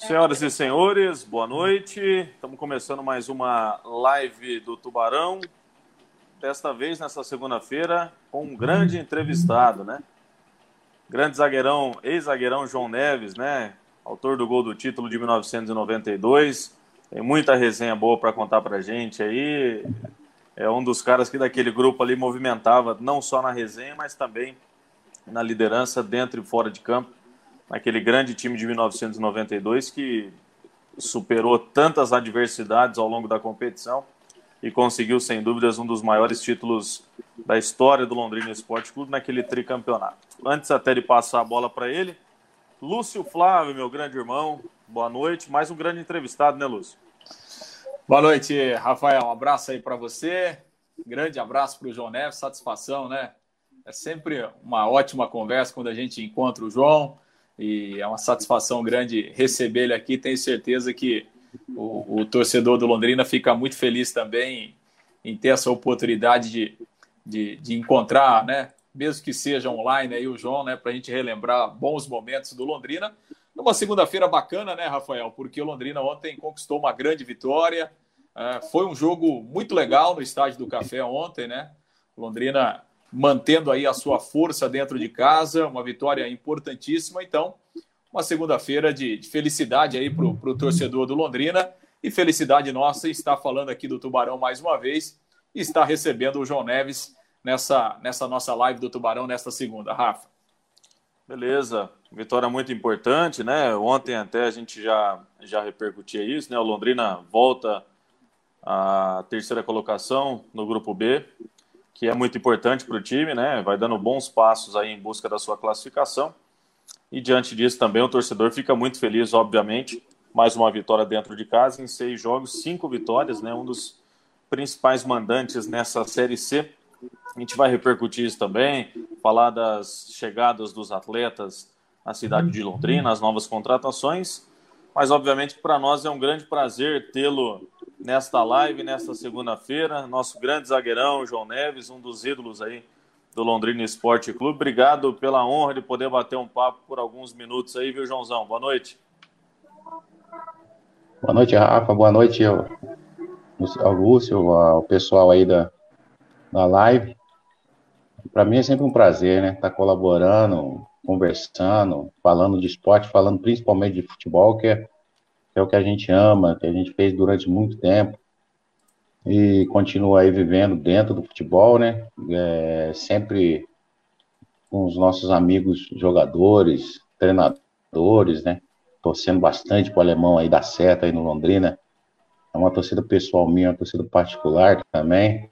Senhoras e senhores, boa noite. Estamos começando mais uma live do Tubarão. Desta vez, nessa segunda-feira, com um grande entrevistado, né? Grande zagueirão, ex-zagueirão João Neves, né? Autor do gol do título de 1992. Tem muita resenha boa para contar para gente aí. É um dos caras que daquele grupo ali movimentava não só na resenha, mas também na liderança dentro e fora de campo naquele grande time de 1992 que superou tantas adversidades ao longo da competição e conseguiu, sem dúvidas, um dos maiores títulos da história do Londrina Esporte Clube naquele tricampeonato. Antes até de passar a bola para ele, Lúcio Flávio, meu grande irmão, boa noite. Mais um grande entrevistado, né, Lúcio? Boa noite, Rafael. Um abraço aí para você. Grande abraço para o João Neves. Satisfação, né? É sempre uma ótima conversa quando a gente encontra o João e é uma satisfação grande receber ele aqui. Tenho certeza que o, o, torcedor do Londrina fica muito feliz também em ter essa oportunidade de, de, de encontrar, né, mesmo que seja online, aí o João, né, para a gente relembrar bons momentos do Londrina. Numa segunda-feira bacana, né, Rafael? Porque o Londrina ontem conquistou uma grande vitória. Uh, foi um jogo muito legal no estádio do Café ontem, né? Londrina mantendo aí a sua força dentro de casa, uma vitória importantíssima. Então, uma segunda-feira de, de, felicidade aí para o torcedor do Londrina e felicidade nossa estar falando aqui do Tubarão mais uma vez e estar recebendo o João Neves nessa, nessa nossa live do Tubarão nesta segunda. Rafa. Beleza, vitória muito importante, né? Ontem até a gente já, já repercutia isso, né? O Londrina volta à terceira colocação no grupo B, que é muito importante para o time, né? Vai dando bons passos aí em busca da sua classificação. E diante disso também o torcedor fica muito feliz, obviamente. Mais uma vitória dentro de casa em seis jogos, cinco vitórias, né? Um dos principais mandantes nessa Série C. A gente vai repercutir isso também, falar das chegadas dos atletas na cidade de Londrina, as novas contratações. Mas obviamente para nós é um grande prazer tê-lo nesta live, nesta segunda-feira. Nosso grande zagueirão, João Neves, um dos ídolos aí do Londrina Esporte Clube. Obrigado pela honra de poder bater um papo por alguns minutos aí, viu, Joãozão? Boa noite. Boa noite, Rafa. Boa noite ao, ao Lúcio, ao pessoal aí da, da live. Para mim é sempre um prazer, né? Estar tá colaborando, conversando, falando de esporte, falando principalmente de futebol, que é que é o que a gente ama, que a gente fez durante muito tempo e continua aí vivendo dentro do futebol, né? É, sempre com os nossos amigos jogadores, treinadores, né? Torcendo bastante para o alemão aí dar certo aí no Londrina. É uma torcida pessoal minha, uma torcida particular também.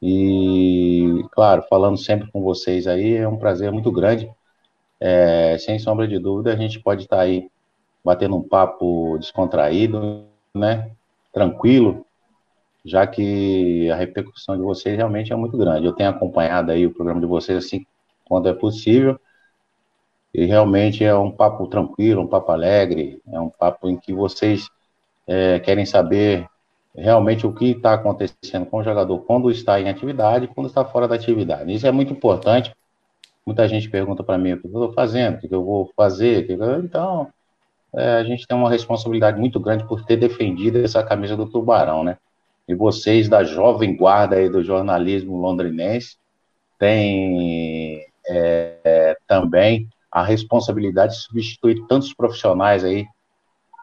E, claro, falando sempre com vocês aí, é um prazer muito grande. É, sem sombra de dúvida, a gente pode estar tá aí batendo um papo descontraído, né? Tranquilo, já que a repercussão de vocês realmente é muito grande. Eu tenho acompanhado aí o programa de vocês assim quando é possível. E realmente é um papo tranquilo, um papo alegre, é um papo em que vocês é, querem saber realmente o que está acontecendo com o jogador quando está em atividade e quando está fora da atividade. Isso é muito importante. Muita gente pergunta para mim o que eu estou fazendo, o que eu vou fazer. Então, é, a gente tem uma responsabilidade muito grande por ter defendido essa camisa do Tubarão, né? E vocês da jovem guarda aí do jornalismo londrinense têm é, é, também a responsabilidade de substituir tantos profissionais aí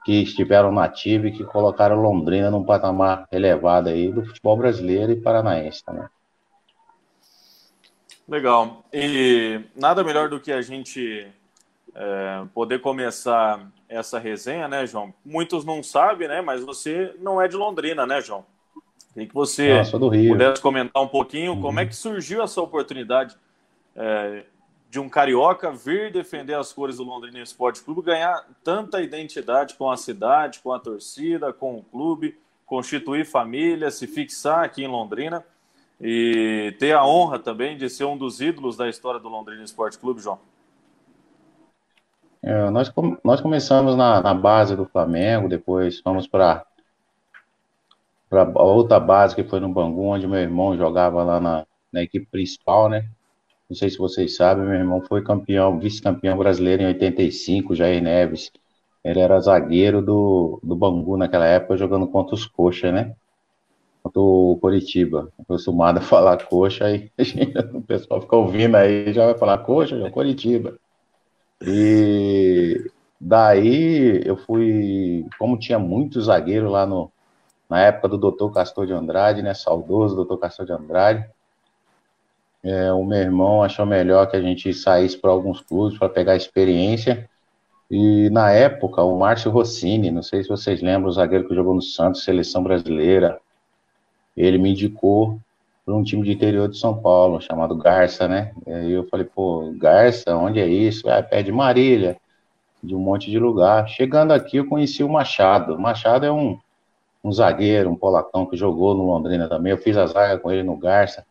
que estiveram na ativa e que colocaram Londrina num patamar elevado aí do futebol brasileiro e paranaense também. Legal. E nada melhor do que a gente é, poder começar essa resenha, né, João? Muitos não sabem, né? Mas você não é de Londrina, né, João? Queria que você ah, pudesse comentar um pouquinho uhum. como é que surgiu essa oportunidade é, de um carioca vir defender as cores do Londrina Esporte Clube, ganhar tanta identidade com a cidade, com a torcida, com o clube, constituir família, se fixar aqui em Londrina e ter a honra também de ser um dos ídolos da história do Londrina Esporte Clube, João. É, nós, nós começamos na, na, base do Flamengo, depois fomos para a outra base que foi no Bangu, onde meu irmão jogava lá na, na equipe principal, né? Não sei se vocês sabem, meu irmão foi campeão, vice-campeão brasileiro em 85, Jair Neves Ele era zagueiro do, do Bangu naquela época, jogando contra os Coxa, né? Contra o Coritiba. Acostumado a falar Coxa, aí o pessoal fica ouvindo aí, já vai falar Coxa, já Coritiba. E daí eu fui, como tinha muito zagueiro lá no, na época do Dr. Castor de Andrade, né? Saudoso Dr. Castor de Andrade. É, o meu irmão achou melhor que a gente saísse para alguns clubes para pegar experiência e na época, o Márcio Rossini, não sei se vocês lembram, o zagueiro que jogou no Santos, seleção brasileira, ele me indicou para um time de interior de São Paulo, chamado Garça, né? E aí eu falei, pô, Garça, onde é isso? Ah, pé de Marília, de um monte de lugar. Chegando aqui, eu conheci o Machado. O Machado é um, um zagueiro, um polacão que jogou no Londrina também. Eu fiz a zaga com ele no Garça,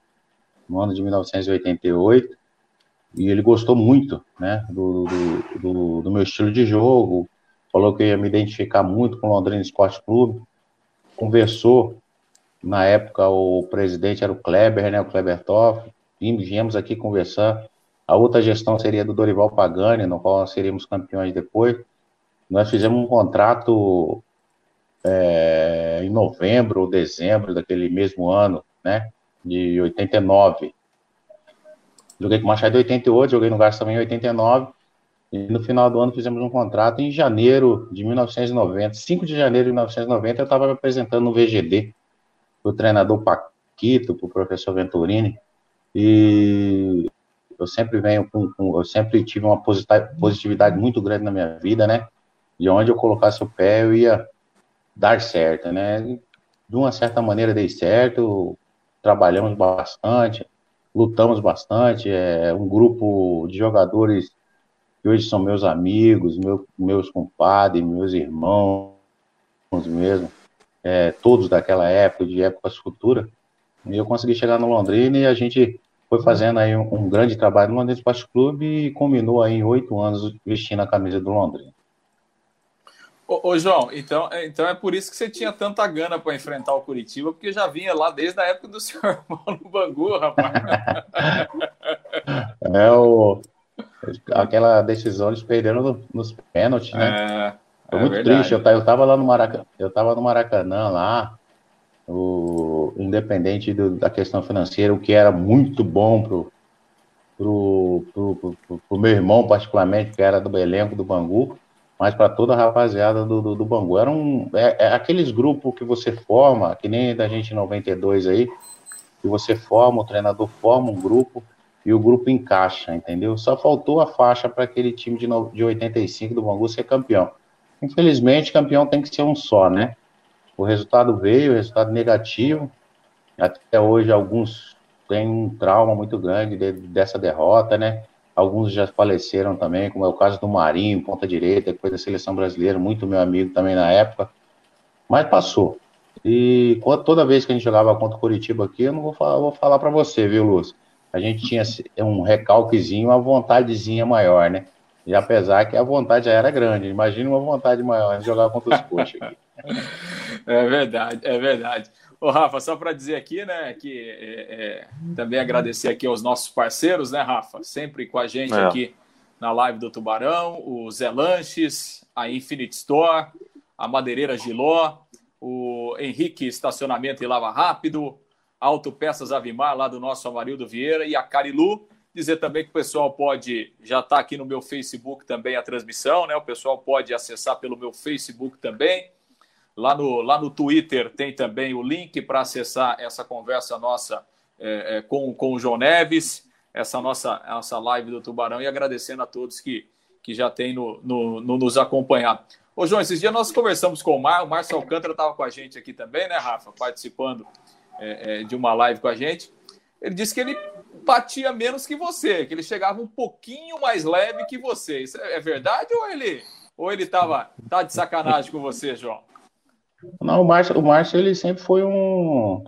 no ano de 1988 e ele gostou muito, né, do, do, do, do, meu estilo de jogo, falou que ia me identificar muito com o Londrina Esporte Clube, conversou, na época o presidente era o Kleber, né, o Kleber Toff, viemos aqui conversar, a outra gestão seria do Dorival Pagani, no qual nós seríamos campeões depois, nós fizemos um contrato é, em novembro ou dezembro daquele mesmo ano, né, de 89, Joguei com o Machado em 88, joguei no Garça também em 89. E no final do ano fizemos um contrato em janeiro de 1990. 5 de janeiro de 1990 eu estava me apresentando no VGD, o treinador Paquito, para o professor Venturini. E eu sempre venho com, com, eu sempre tive uma positividade muito grande na minha vida, né? De onde eu colocasse o pé, eu ia dar certo, né? De uma certa maneira dei certo, trabalhamos bastante, lutamos bastante. É um grupo de jogadores que hoje são meus amigos, meu, meus compadres, meus irmãos mesmo, é, todos daquela época, de épocas futuras. E eu consegui chegar no Londrina e a gente foi fazendo aí um, um grande trabalho no Londrina Esporte Clube e combinou aí em oito anos vestindo a camisa do Londrina. Ô, ô, João, então, é, então é por isso que você tinha tanta gana para enfrentar o Curitiba, porque já vinha lá desde a época do seu irmão no Bangu, rapaz. É o, aquela decisão eles perderam no, nos pênaltis, né? É, Foi é muito é triste. Eu, eu tava lá no Maracanã, eu tava no Maracanã lá, o independente do, da questão financeira, o que era muito bom pro, pro, pro, pro, pro meu irmão, particularmente, que era do elenco do Bangu mas para toda a rapaziada do, do, do Bangu. Era um, é, é, aqueles grupos que você forma, que nem da gente em 92 aí, que você forma, o treinador forma um grupo e o grupo encaixa, entendeu? Só faltou a faixa para aquele time de, no, de 85 do Bangu ser campeão. Infelizmente, campeão tem que ser um só, né? O resultado veio, o resultado negativo. Até hoje, alguns têm um trauma muito grande de, dessa derrota, né? Alguns já faleceram também, como é o caso do Marinho, ponta direita, depois da seleção brasileira, muito meu amigo também na época. Mas passou. E toda vez que a gente jogava contra o Curitiba aqui, eu não vou falar, vou falar para você, viu, Lúcio? A gente tinha um recalquezinho, uma vontadezinha maior, né? E apesar que a vontade já era grande, imagina uma vontade maior de jogar contra os coxas aqui. É verdade, é verdade. Ô, Rafa, só para dizer aqui, né, que é, é, também agradecer aqui aos nossos parceiros, né, Rafa? Sempre com a gente é. aqui na live do Tubarão, o Zé Lanches, a Infinite Store, a Madeireira Giló, o Henrique Estacionamento e Lava Rápido, Autopeças Avimar, lá do nosso Amarildo Vieira, e a Carilu. Dizer também que o pessoal pode, já está aqui no meu Facebook também a transmissão, né? O pessoal pode acessar pelo meu Facebook também Lá no, lá no Twitter tem também o link para acessar essa conversa nossa é, é, com, com o João Neves, essa nossa, essa live do Tubarão, e agradecendo a todos que, que já têm no, no, no nos acompanhado. Ô, João, esses dias nós conversamos com o Mar, o Márcio Alcântara estava com a gente aqui também, né, Rafa? Participando é, é, de uma live com a gente. Ele disse que ele batia menos que você, que ele chegava um pouquinho mais leve que você. Isso é verdade ou ele ou ele estava tá de sacanagem com você, João? Não, o Márcio, o Márcio ele sempre foi um.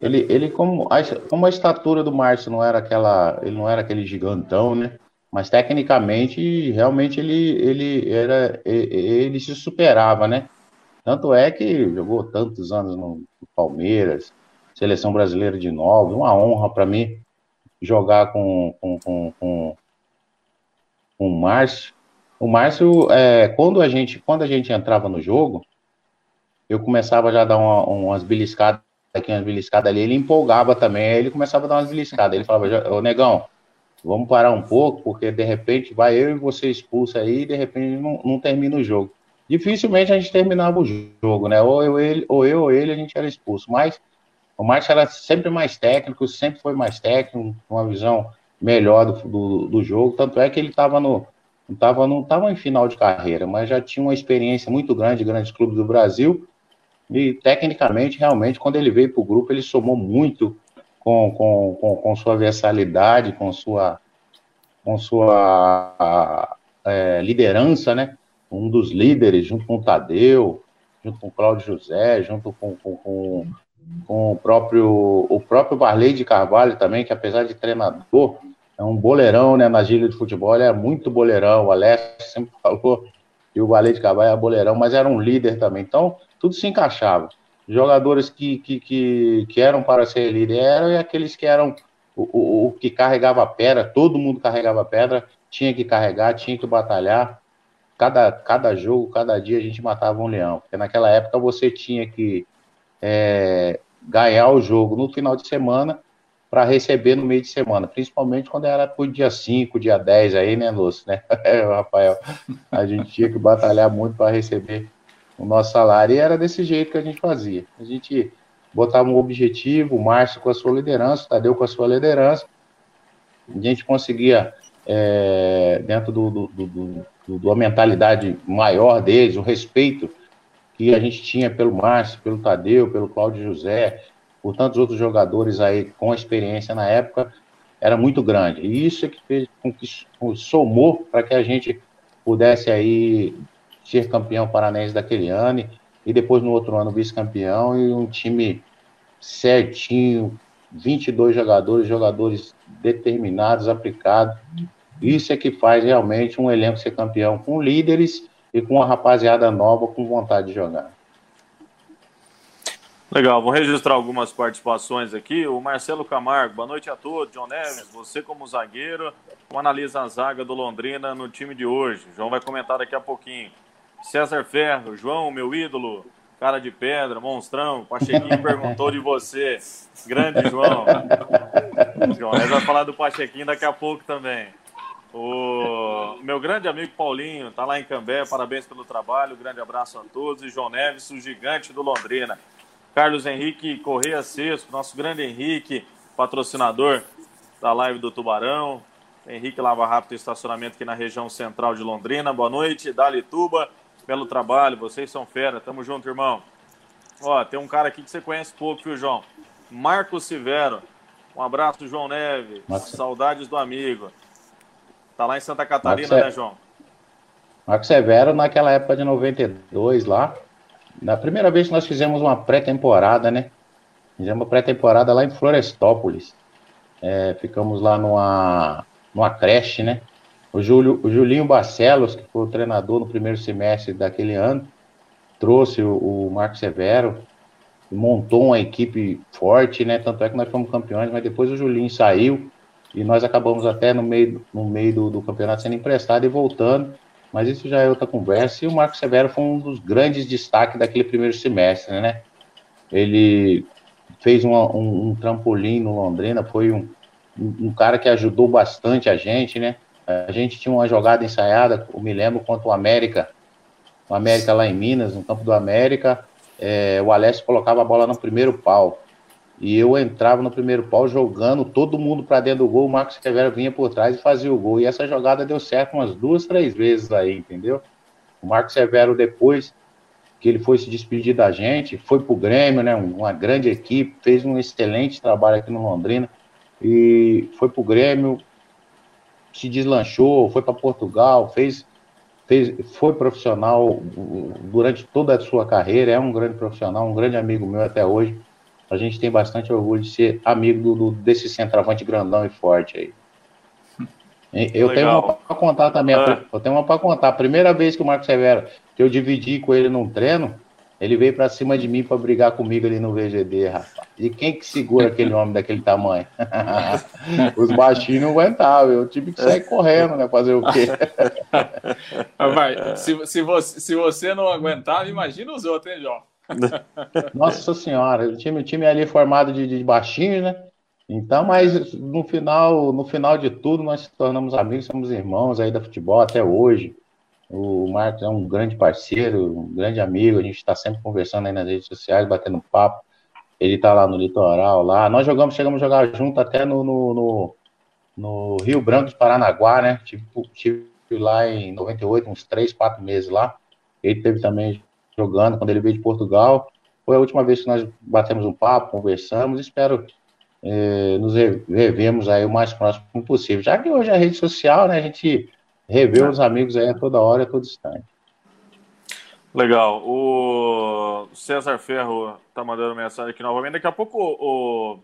Ele, ele como, a, como a estatura do Márcio não era aquela. Ele não era aquele gigantão, né? Mas tecnicamente, realmente ele, ele era. Ele se superava, né? Tanto é que jogou tantos anos no Palmeiras, seleção brasileira de novo, uma honra para mim jogar com, com, com, com, com o Márcio. O Márcio, é, quando, a gente, quando a gente entrava no jogo, eu começava já a dar uma, umas beliscadas aqui, umas beliscadas ali, ele empolgava também, ele começava a dar umas beliscadas. Ele falava, ô negão, vamos parar um pouco, porque de repente vai eu e você expulsa aí, e de repente não, não termina o jogo. Dificilmente a gente terminava o jogo, né? Ou eu, ele, ou eu ou ele a gente era expulso. Mas o Márcio era sempre mais técnico, sempre foi mais técnico, uma visão melhor do, do, do jogo. Tanto é que ele estava no. Não estava em final de carreira, mas já tinha uma experiência muito grande de grandes clubes do Brasil. E tecnicamente, realmente, quando ele veio para o grupo, ele somou muito com, com, com, com, sua versalidade, com sua, com sua é, liderança, né? Um dos líderes, junto com o Tadeu, junto com o Cláudio José, junto com, com, com, com o próprio o próprio Barley de Carvalho também, que apesar de treinador, é um boleirão, né? Na gíria de futebol, ele é muito boleirão. O Alex sempre falou que o Barley de Carvalho é boleirão, mas era um líder também. Então, tudo se encaixava. Jogadores que, que, que, que eram para ser líder eram e aqueles que eram o, o, o que carregava pedra, todo mundo carregava pedra, tinha que carregar, tinha que batalhar. Cada, cada jogo, cada dia a gente matava um leão. Porque naquela época você tinha que é, ganhar o jogo no final de semana para receber no meio de semana, principalmente quando era por dia 5, dia 10 aí, né, Lúcio, né? Rafael, a gente tinha que batalhar muito para receber o nosso salário e era desse jeito que a gente fazia. A gente botava um objetivo, o Márcio com a sua liderança, o Tadeu com a sua liderança, a gente conseguia, é, dentro do, do, do, do, da mentalidade maior deles, o respeito que a gente tinha pelo Márcio, pelo Tadeu, pelo Cláudio José, por tantos outros jogadores aí com experiência na época, era muito grande. E isso é que fez com que somou para que a gente pudesse aí ser campeão paranense daquele ano e depois no outro ano vice-campeão e um time certinho, 22 jogadores, jogadores determinados, aplicados. Isso é que faz realmente um elenco ser campeão com líderes e com uma rapaziada nova com vontade de jogar. Legal, vou registrar algumas participações aqui. O Marcelo Camargo, boa noite a todos. John Neves, você como zagueiro, como analisa a zaga do Londrina no time de hoje? João vai comentar daqui a pouquinho. César Ferro, João, meu ídolo, cara de pedra, monstrão. Pachequinho perguntou de você. Grande João. João, nós vamos falar do Pachequinho daqui a pouco também. O meu grande amigo Paulinho está lá em Cambé, parabéns pelo trabalho, grande abraço a todos. E João Neves, o gigante do Londrina. Carlos Henrique Correia Sesco, nosso grande Henrique, patrocinador da live do Tubarão. Henrique Lava Rápido Estacionamento aqui na região central de Londrina. Boa noite, Dali Tuba pelo trabalho, vocês são fera. Tamo junto, irmão. Ó, tem um cara aqui que você conhece pouco, viu, João? Marcos Severo. Um abraço, João Neves. Saudades do amigo. Tá lá em Santa Catarina, Marcos né, João? Marcos Severo, naquela época de 92 lá, na primeira vez que nós fizemos uma pré-temporada, né? Fizemos uma pré-temporada lá em Florestópolis. É, ficamos lá numa, numa creche, né? O, Júlio, o Julinho Barcelos, que foi o treinador no primeiro semestre daquele ano, trouxe o, o Marco Severo, montou uma equipe forte, né? Tanto é que nós fomos campeões, mas depois o Julinho saiu e nós acabamos até no meio, no meio do, do campeonato sendo emprestado e voltando. Mas isso já é outra conversa. E o Marco Severo foi um dos grandes destaques daquele primeiro semestre, né? Ele fez uma, um, um, trampolim no Londrina, foi um, um, cara que ajudou bastante a gente, né? A gente tinha uma jogada ensaiada, eu me lembro, contra o América, o América lá em Minas, no campo do América, é, o Alessio colocava a bola no primeiro pau. E eu entrava no primeiro pau jogando todo mundo para dentro do gol, o Marcos Severo vinha por trás e fazia o gol. E essa jogada deu certo umas duas, três vezes aí, entendeu? O Marcos Severo, depois que ele foi se despedir da gente, foi pro Grêmio, né? Uma grande equipe, fez um excelente trabalho aqui no Londrina. E foi pro Grêmio, se deslanchou, foi para Portugal, fez, fez, foi profissional durante toda a sua carreira, é um grande profissional, um grande amigo meu até hoje. A gente tem bastante orgulho de ser amigo do, do desse centroavante grandão e forte aí. Eu Legal. tenho uma para contar também. É. Eu tenho uma para contar. A primeira vez que o Marco Severo, que eu dividi com ele num treino, Ele veio para cima de mim para brigar comigo ali no VGD, rapaz. E quem que segura aquele homem daquele tamanho? Os baixinhos não aguentavam, eu tive que sair correndo, né? Fazer o quê? Vai, se, se, você, se você não aguentava, imagina os outros, hein, João? Nossa senhora, o time, o time ali formado de, de baixinhos, né? Então, mas no final, no final de tudo, nós nos tornamos amigos, somos irmãos aí da futebol até hoje. O Marcos é um grande parceiro, um grande amigo, a gente está sempre conversando aí nas redes sociais, batendo papo. Ele está lá no litoral, lá. Nós jogamos, chegamos a jogar junto até no, no, no, no Rio Branco de Paranaguá, né? Tipo, tive lá em 98, uns 3, 4 meses lá. Ele teve também jogando quando ele veio de Portugal. Foi a última vez que nós batemos um papo, conversamos. Espero eh, nos revemos aí o mais próximo possível. Já que hoje a rede social, né, a gente revê os amigos aí a toda hora, a todo instante. Legal. O César Ferro está mandando mensagem aqui novamente. Daqui a pouco o,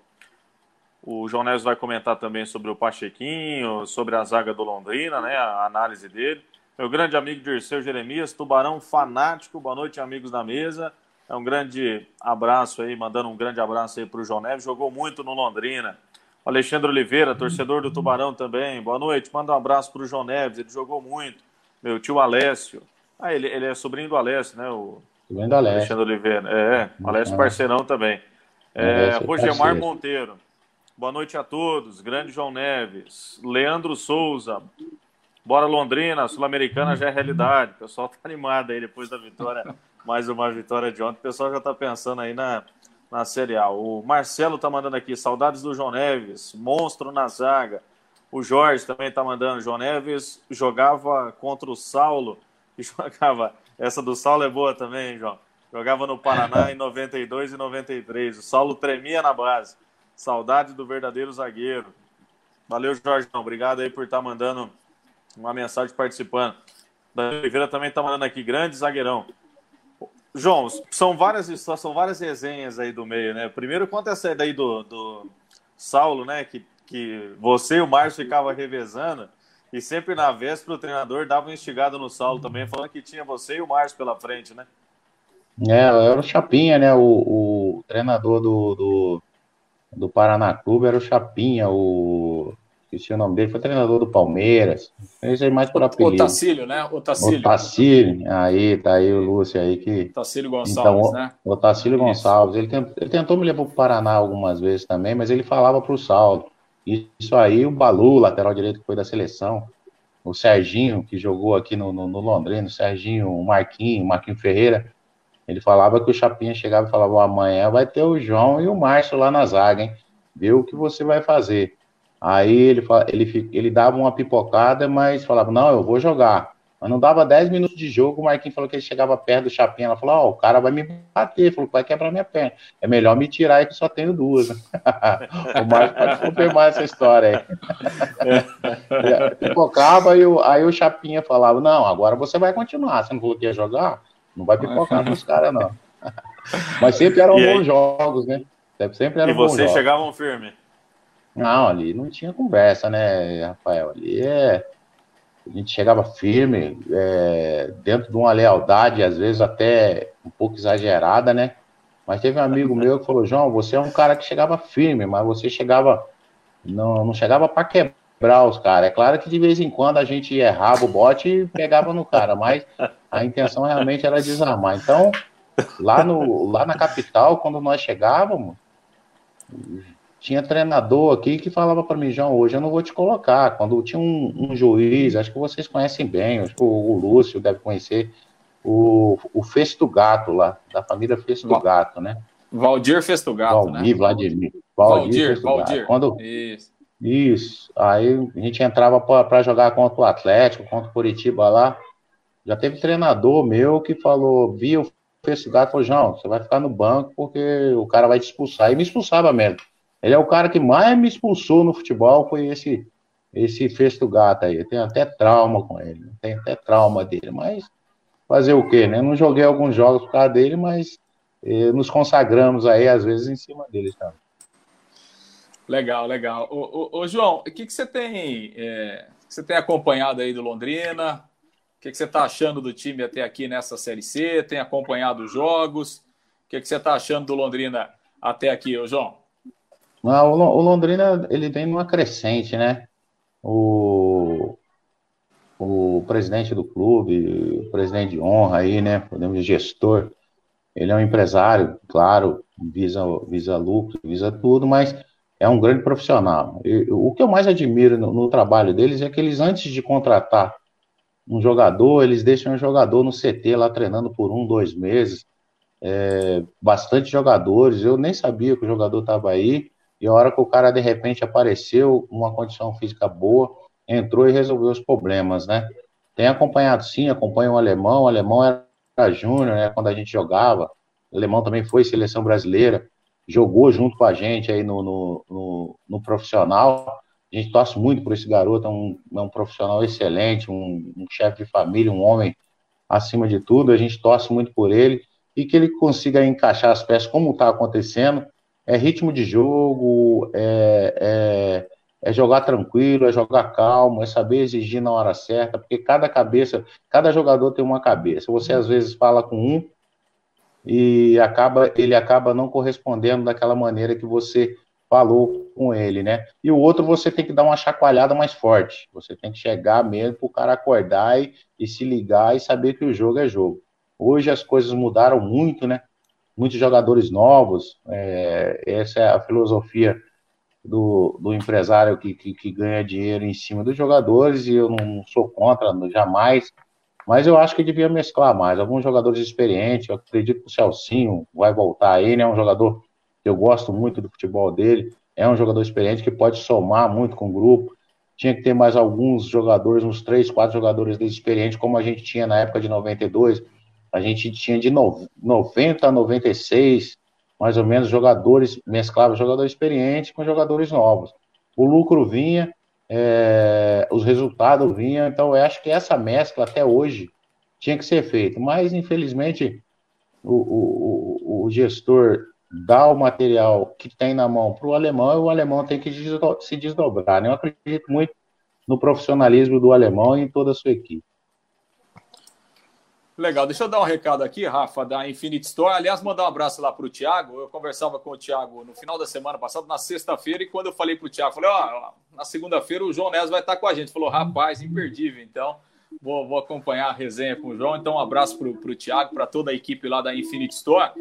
o João Neves vai comentar também sobre o Pachequinho, sobre a zaga do Londrina, né? A análise dele. Meu grande amigo Dirceu Jeremias, tubarão fanático. Boa noite, amigos da mesa. É um grande abraço aí, mandando um grande abraço aí para o João Neves. Jogou muito no Londrina. Alexandre Oliveira, torcedor do Tubarão também. Boa noite. Manda um abraço para o João Neves. Ele jogou muito. Meu tio Alessio. Ah, ele, ele é sobrinho do Alessio, né? O sobrinho do Alessio. Alexandre Oliveira. É, Alessio parceirão também. É, Rogemar Monteiro. Boa noite a todos. Grande João Neves. Leandro Souza. Bora Londrina, Sul-Americana já é realidade. O pessoal tá animado aí depois da vitória mais uma vitória de ontem. O pessoal já está pensando aí na, na Série A. O Marcelo está mandando aqui, saudades do João Neves, monstro na zaga. O Jorge também está mandando, João Neves jogava contra o Saulo, e jogava, essa do Saulo é boa também, João. Jogava no Paraná em 92 e 93. O Saulo tremia na base. Saudade do verdadeiro zagueiro. Valeu, Jorge. Obrigado aí por estar tá mandando uma mensagem participando. Da Oliveira também está mandando aqui, grande zagueirão. João, são várias são várias resenhas aí do meio, né? Primeiro, conta essa daí do, do Saulo, né? Que, que você e o Márcio ficavam revezando e sempre na véspera o treinador dava uma instigada no Saulo também, falando que tinha você e o Márcio pela frente, né? É, era o Chapinha, né? O, o treinador do, do, do Paraná Clube era o Chapinha, o esqueci o nome dele, foi treinador do Palmeiras. Esse é mais por apelido. O Tacílio, né? O Tacílio. O Tacílio, aí tá aí o Lúcio aí que... Tacílio Gonçalves, então, né? O Tacílio Isso. Gonçalves, ele, tent, ele tentou me levar para o Paraná algumas vezes também, mas ele falava para o Saulo. Isso aí, o Balu, lateral direito que foi da seleção, o Serginho, que jogou aqui no, no, no Londrina, o Serginho, o Marquinho, o Marquinho Ferreira, ele falava que o Chapinha chegava e falava, amanhã vai ter o João e o Márcio lá na zaga, hein? Vê o que você vai fazer. Aí ele, ele, ele dava uma pipocada, mas falava, não, eu vou jogar. Mas não dava 10 minutos de jogo, o Marquinhos falou que ele chegava perto do Chapinha, ela falou, ó, oh, o cara vai me bater, falou que vai quebrar minha perna. É melhor me tirar aí que só tenho duas. o Marcos pode confirmar essa história aí. Pipocava, e o, aí o Chapinha falava, não, agora você vai continuar, você não falou que ia jogar? Não vai pipocar com os caras, não. Mas sempre eram bons jogos, né? Sempre eram e vocês chegavam firme? Não, ali não tinha conversa, né, Rafael? Ali é. A gente chegava firme, é, dentro de uma lealdade, às vezes até um pouco exagerada, né? Mas teve um amigo meu que falou: João, você é um cara que chegava firme, mas você chegava. Não, não chegava para quebrar os caras. É claro que de vez em quando a gente errava o bote e pegava no cara, mas a intenção realmente era desarmar. Então, lá, no, lá na capital, quando nós chegávamos, tinha treinador aqui que falava para mim, João, hoje eu não vou te colocar. Quando tinha um, um juiz, acho que vocês conhecem bem, acho que o, o Lúcio deve conhecer, o, o Festo Gato lá, da família Festo Gato, né? Valdir Festo Gato, Valdir, né? Vladimir. Valdir, Valdir. Valdir. Quando, isso. Isso. Aí a gente entrava para jogar contra o Atlético, contra o Curitiba lá. Já teve treinador meu que falou, viu o Festo Gato, falou, João, você vai ficar no banco porque o cara vai te expulsar. E me expulsava mesmo. Ele é o cara que mais me expulsou no futebol, foi esse esse Festo Gato aí. Eu tenho até trauma com ele, tenho até trauma dele, mas fazer o quê, né? Não joguei alguns jogos por causa dele, mas eh, nos consagramos aí, às vezes, em cima dele também. Legal, legal. Ô, ô, ô João, o que, que você tem, é, você tem acompanhado aí do Londrina? O que, que você está achando do time até aqui nessa Série C? Tem acompanhado os jogos? O que, que você está achando do Londrina até aqui, ô João? Não, o Londrina ele vem numa crescente, né? O, o presidente do clube, o presidente de honra aí, né? Podemos gestor, ele é um empresário, claro, visa, visa lucro, visa tudo, mas é um grande profissional. E, o que eu mais admiro no, no, trabalho deles é que eles, antes de contratar um jogador, eles deixam o jogador no CT lá treinando por um, dois meses. É, bastante jogadores, eu nem sabia que o jogador estava aí, e a hora que o cara de repente apareceu, uma condição física boa, entrou e resolveu os problemas, né? Tem acompanhado sim, acompanha o alemão, o alemão era júnior, né, quando a gente jogava, o alemão também foi seleção brasileira, jogou junto com a gente aí no, no, no, no profissional. A gente torce muito por esse garoto, é um, é um profissional excelente, um, um chefe de família, um homem acima de tudo. A gente torce muito por ele e que ele consiga encaixar as peças como está acontecendo. É ritmo de jogo, é, é, é, jogar tranquilo, é jogar calmo, é saber exigir na hora certa, porque cada cabeça, cada jogador tem uma cabeça. Você às vezes fala com um, e acaba ele acaba não correspondendo daquela maneira que você falou com ele, né? E o outro você tem que dar uma chacoalhada mais forte. Você tem que chegar mesmo para o cara acordar e, e, se ligar e saber que o jogo é jogo. Hoje as coisas mudaram muito, né? Muitos jogadores novos. É, essa é a filosofia do, do empresário que, que, que ganha dinheiro em cima dos jogadores e eu não sou contra, jamais mas eu acho que devia mesclar mais. Alguns jogadores experientes, eu acredito que o Celcinho vai voltar aí, né? É um jogador que eu gosto muito do futebol dele. É um jogador experiente que pode somar muito com o grupo. Tinha que ter mais alguns jogadores, uns três, quatro jogadores experientes, como a gente tinha na época de 92. A gente tinha de 90 a 96, mais ou menos, jogadores, mesclava jogador experiente com jogadores novos. O lucro vinha, é, os resultados vinham, então eu acho que essa mescla até hoje tinha que ser feita, mas infelizmente o, o, o gestor dá o material que tem na mão para o alemão e o alemão tem que se desdobrar. Né? Eu acredito muito no profissionalismo do alemão e em toda a sua equipe. Legal, deixa eu dar um recado aqui, Rafa, da Infinite Store. Aliás, mandar um abraço lá para o Thiago. Eu conversava com o Thiago no final da semana passada, na sexta-feira, e quando eu falei para o Thiago, falei: Ó, oh, na segunda-feira o João Neves vai estar com a gente. Falou: rapaz, imperdível. Então, Vou, vou, acompanhar a resenha com o João. Então, um abraço para o Thiago, para toda a equipe lá da Infinite Store.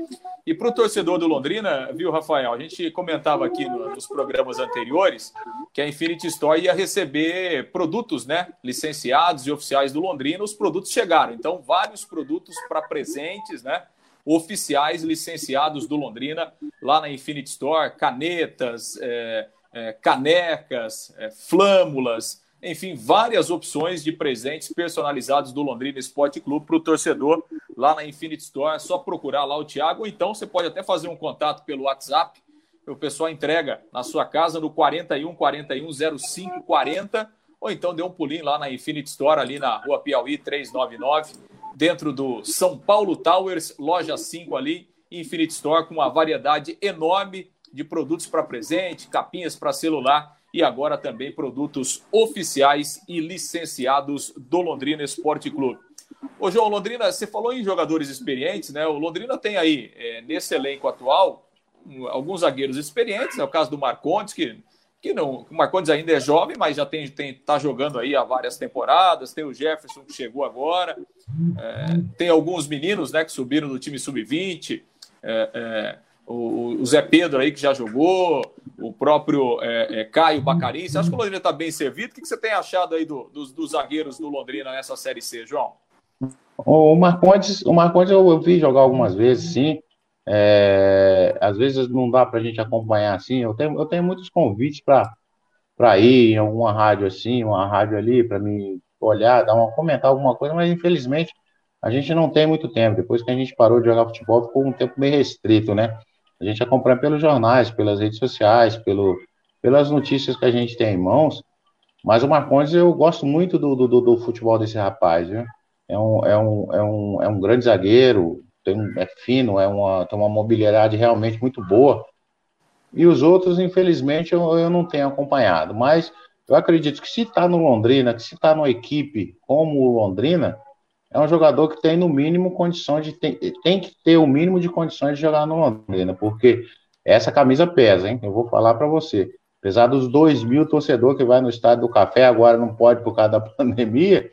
E para o torcedor do Londrina, viu, Rafael? A gente comentava aqui no, nos programas anteriores que a Infinite Store ia receber produtos né, licenciados e oficiais do Londrina. Os produtos chegaram. Então, vários produtos para presentes, né? Oficiais licenciados do Londrina lá na Infinite Store: canetas, é, é, canecas, é, flâmulas enfim, várias opções de presentes personalizados do Londrina Esporte Clube para o torcedor lá na Infinite Store. É só procurar lá o Thiago, ou então você pode até fazer um contato pelo WhatsApp. O pessoal entrega na sua casa no 41 41 05 40, ou então dê um pulinho lá na Infinite Store, ali na rua Piauí 399, dentro do São Paulo Towers, loja 5 ali, Infinite Store, com uma variedade enorme de produtos para presente, capinhas para celular e agora também produtos oficiais e licenciados do Londrina Esporte Clube. Ô, João, Londrina, você falou em jogadores experientes, né? O Londrina tem aí, é, nesse elenco atual, alguns zagueiros experientes, é o caso do Marcondes, que, que não, o Marcondes ainda é jovem, mas já tem, tem tá jogando aí há várias temporadas, tem o Jefferson que chegou agora, é, tem alguns meninos, né, que subiram do time sub-20, é, é o, o, Zé Pedro aí que já jogou, o próprio é, é, Caio Bacarim. Você acha que o Londrina está bem servido? O que, que você tem achado aí do, dos, dos, zagueiros do Londrina nessa Série C, João? O Marcondes, o Marcondes eu, eu vi jogar algumas vezes, sim. É, às vezes não dá para a gente acompanhar assim. Eu tenho, eu tenho muitos convites para ir em alguma rádio assim, uma rádio ali, para me olhar, dar uma, comentar alguma coisa, mas infelizmente a gente não tem muito tempo. Depois que a gente parou de jogar futebol, ficou um tempo meio restrito, né? A gente acompanha pelos jornais, pelas redes sociais, pelo, pelas notícias que a gente tem em mãos. Mas o Marcondes, eu gosto muito do, do, do futebol desse rapaz, viu? É um, é um, é um, é um grande zagueiro, tem, é fino, é uma, tem uma mobilidade realmente muito boa. E os outros, infelizmente, eu, eu não tenho acompanhado. Mas eu acredito que se está no Londrina, que se está numa equipe como o Londrina, é um jogador que tem no mínimo condições de tem, tem que ter o mínimo de condições de jogar no Londrina, porque essa camisa pesa, hein? Eu vou falar para você. Apesar dos 2 mil torcedores que vai no estádio do Café, agora não pode por causa da pandemia,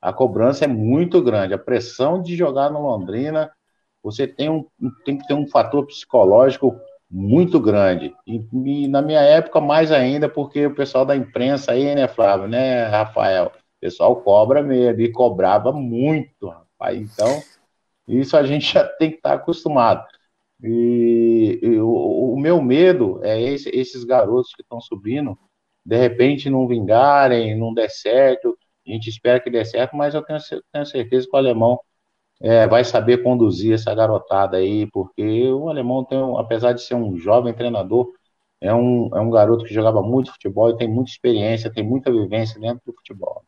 a cobrança é muito grande. A pressão de jogar no Londrina, você tem, um, tem que ter um fator psicológico muito grande. E, e, na minha época, mais ainda, porque o pessoal da imprensa aí, né, Flávio, né, Rafael? O pessoal cobra mesmo, e cobrava muito, rapaz. Então, isso a gente já tem que estar acostumado. E, e o, o, meu medo é esse, esses garotos que estão subindo, de repente não vingarem, não der certo. A gente espera que dê certo, mas eu tenho, tenho certeza que o alemão é, vai saber conduzir essa garotada aí, porque o alemão tem, apesar de ser um jovem treinador, é um, é um garoto que jogava muito futebol e tem muita experiência, tem muita vivência dentro do futebol.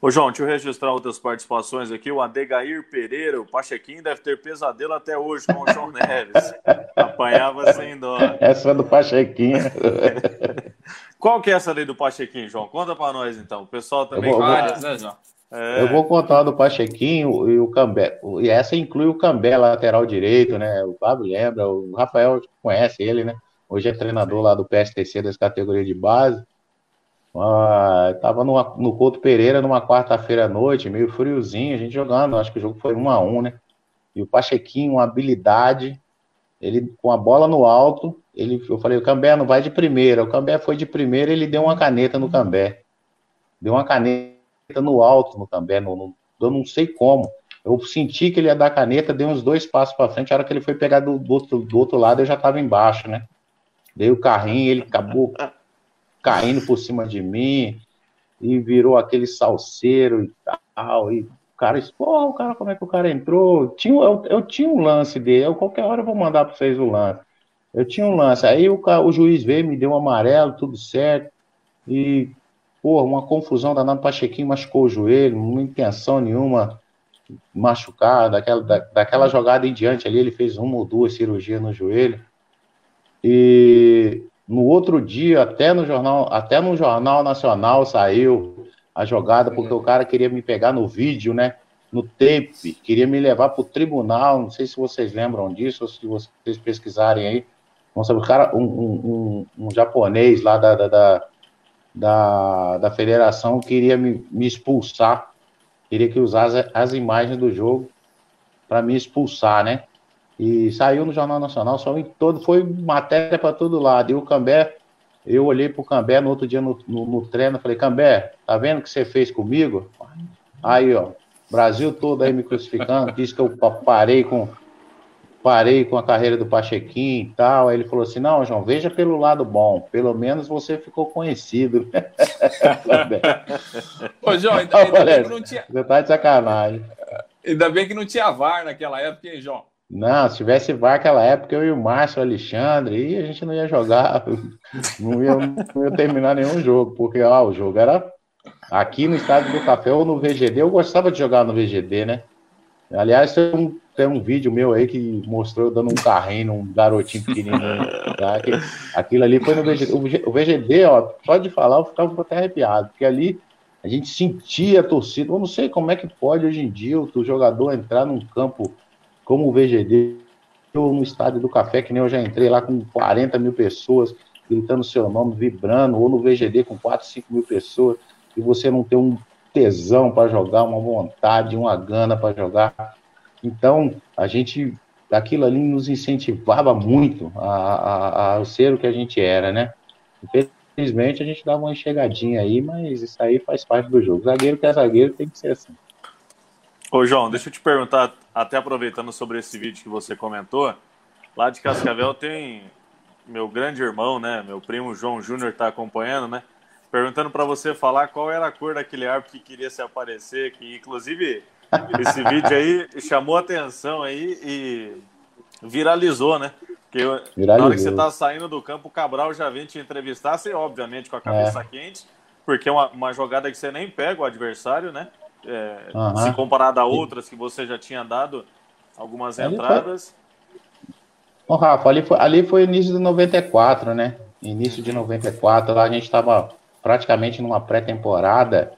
Ô, João, deixa eu registrar outras participações aqui. O Adegair Pereira, o Pachequinho deve ter pesadelo até hoje com o João Neves. Apanhava sem dó. Essa é do Pachequinho. Qual que é essa lei do Pachequinho, João? Conta para nós, então. O pessoal também vou, várias, né, João? É. Eu vou contar do Pachequinho e o Cambé. E essa inclui o Cambé, lateral direito, né? O Fábio lembra, o Rafael conhece ele, né? Hoje é treinador lá do PSTC das categorias de base. Ah, tava no, Couto Pereira numa quarta-feira à noite, meio friozinho, a gente jogando, acho que o jogo foi um a um, né? E o Pachequinho, uma habilidade, ele com a bola no alto, ele, eu falei, o Cambé não vai de primeira, o Cambé foi de primeira, ele deu uma caneta no Cambé, deu uma caneta no alto no Cambé, no, no, eu não sei como, eu senti que ele ia dar caneta, dei uns dois passos para frente, a hora que ele foi pegar do, do, outro, do outro lado, eu já estava embaixo, né? Dei o carrinho, ele acabou caindo por cima de mim e virou aquele salseiro e tal. E o cara, pô, o cara, como é que o cara entrou? Tinha, eu, eu tinha um lance dele, eu, qualquer hora eu vou mandar para vocês o lance. Eu tinha um lance. Aí o, o juiz veio, me deu um amarelo, tudo certo. E, pô, uma confusão danada. Pachequinho machucou o joelho, não intenção nenhuma machucar. Daquela, da, daquela jogada em diante ali, ele fez uma ou duas cirurgias no joelho. E no outro dia, até no jornal, até no jornal nacional saiu a jogada porque o cara queria me pegar no vídeo, né? No tape, queria me levar para o tribunal. Não sei se vocês lembram disso, ou se vocês pesquisarem aí. Vamos saber, o cara, um, um, um, um japonês lá da, da, da, da, federação queria me, me expulsar, queria que usasse as imagens do jogo para me expulsar, né? E saiu no Jornal Nacional, só em todo, foi matéria para todo lado. E o Cambé, eu olhei para o Cambé no outro dia no, no, no treino, falei, Cambé, tá vendo o que você fez comigo? Aí, ó, Brasil todo aí me crucificando, disse que eu parei com parei com a carreira do Pachequim e tal. Aí ele falou assim: não, João, veja pelo lado bom, pelo menos você ficou conhecido. Ô, João, ainda, ainda bem que não tinha. Você tá de sacanagem. Ainda bem que não tinha VAR naquela época, hein, João? Não, se tivesse VAR naquela época, eu e o Márcio, o Alexandre, e a gente não ia jogar, não ia, não ia terminar nenhum jogo, porque ó, o jogo era aqui no Estádio do Café ou no VGD. Eu gostava de jogar no VGD, né? Aliás, tem um, tem um vídeo meu aí que mostrou dando um carrinho num garotinho pequenininho. Tá? Aquilo ali foi no VGD. O VGD, ó, só de falar, eu ficava até arrepiado, porque ali a gente sentia a torcida. Eu não sei como é que pode hoje em dia o jogador entrar num campo como o VGD, ou no estádio do Café, que nem eu já entrei lá com 40 mil pessoas gritando seu nome, vibrando, ou no VGD com 4, 5 mil pessoas, e você não tem um tesão para jogar, uma vontade, uma gana para jogar. Então, a gente, aquilo ali nos incentivava muito a, a, a ser o que a gente era, né? Infelizmente, a gente dava uma enxergadinha aí, mas isso aí faz parte do jogo. Zagueiro que é zagueiro tem que ser assim. Ô, João, deixa eu te perguntar, até aproveitando sobre esse vídeo que você comentou, lá de Cascavel tem meu grande irmão, né? Meu primo João Júnior está acompanhando, né? Perguntando para você falar qual era a cor daquele árbitro que queria se aparecer, que inclusive esse vídeo aí chamou atenção aí e viralizou, né? Porque viralizou. na hora que você tá saindo do campo, o Cabral já vem te entrevistar, você obviamente com a cabeça é. quente, porque é uma, uma jogada que você nem pega o adversário, né? É, uhum. se comparado a outras que você já tinha dado algumas ali entradas. Foi... Ô, Rafa, ali foi, ali foi início de 94, né? Início de 94, lá a gente estava praticamente numa pré-temporada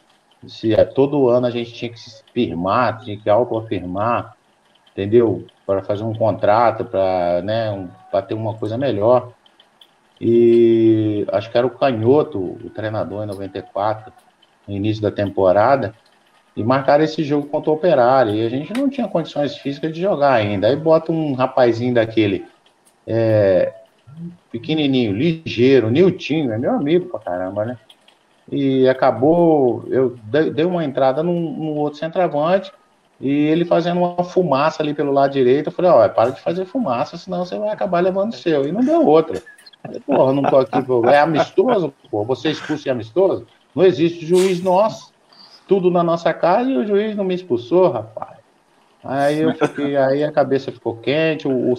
se é, todo ano a gente tinha que se firmar, tinha que autoafirmar, entendeu? Para fazer um contrato, para né, um, ter uma coisa melhor. E acho que era o Canhoto, o treinador em 94, no início da temporada, e marcaram esse jogo contra o Operário. E a gente não tinha condições físicas de jogar ainda. Aí bota um rapazinho daquele, é, pequenininho, ligeiro, Niltinho, é meu amigo pra caramba, né? E acabou, eu dei uma entrada num, num outro centroavante, e ele fazendo uma fumaça ali pelo lado direito, eu falei, ó, para de fazer fumaça, senão você vai acabar levando o seu. E não deu outra. Falei, porra, não tô aqui, é amistoso, pô, você expulso e amistoso? Não existe juiz nosso. Tudo na nossa casa e o juiz não me expulsou, rapaz. Aí eu fiquei, aí a cabeça ficou quente, o,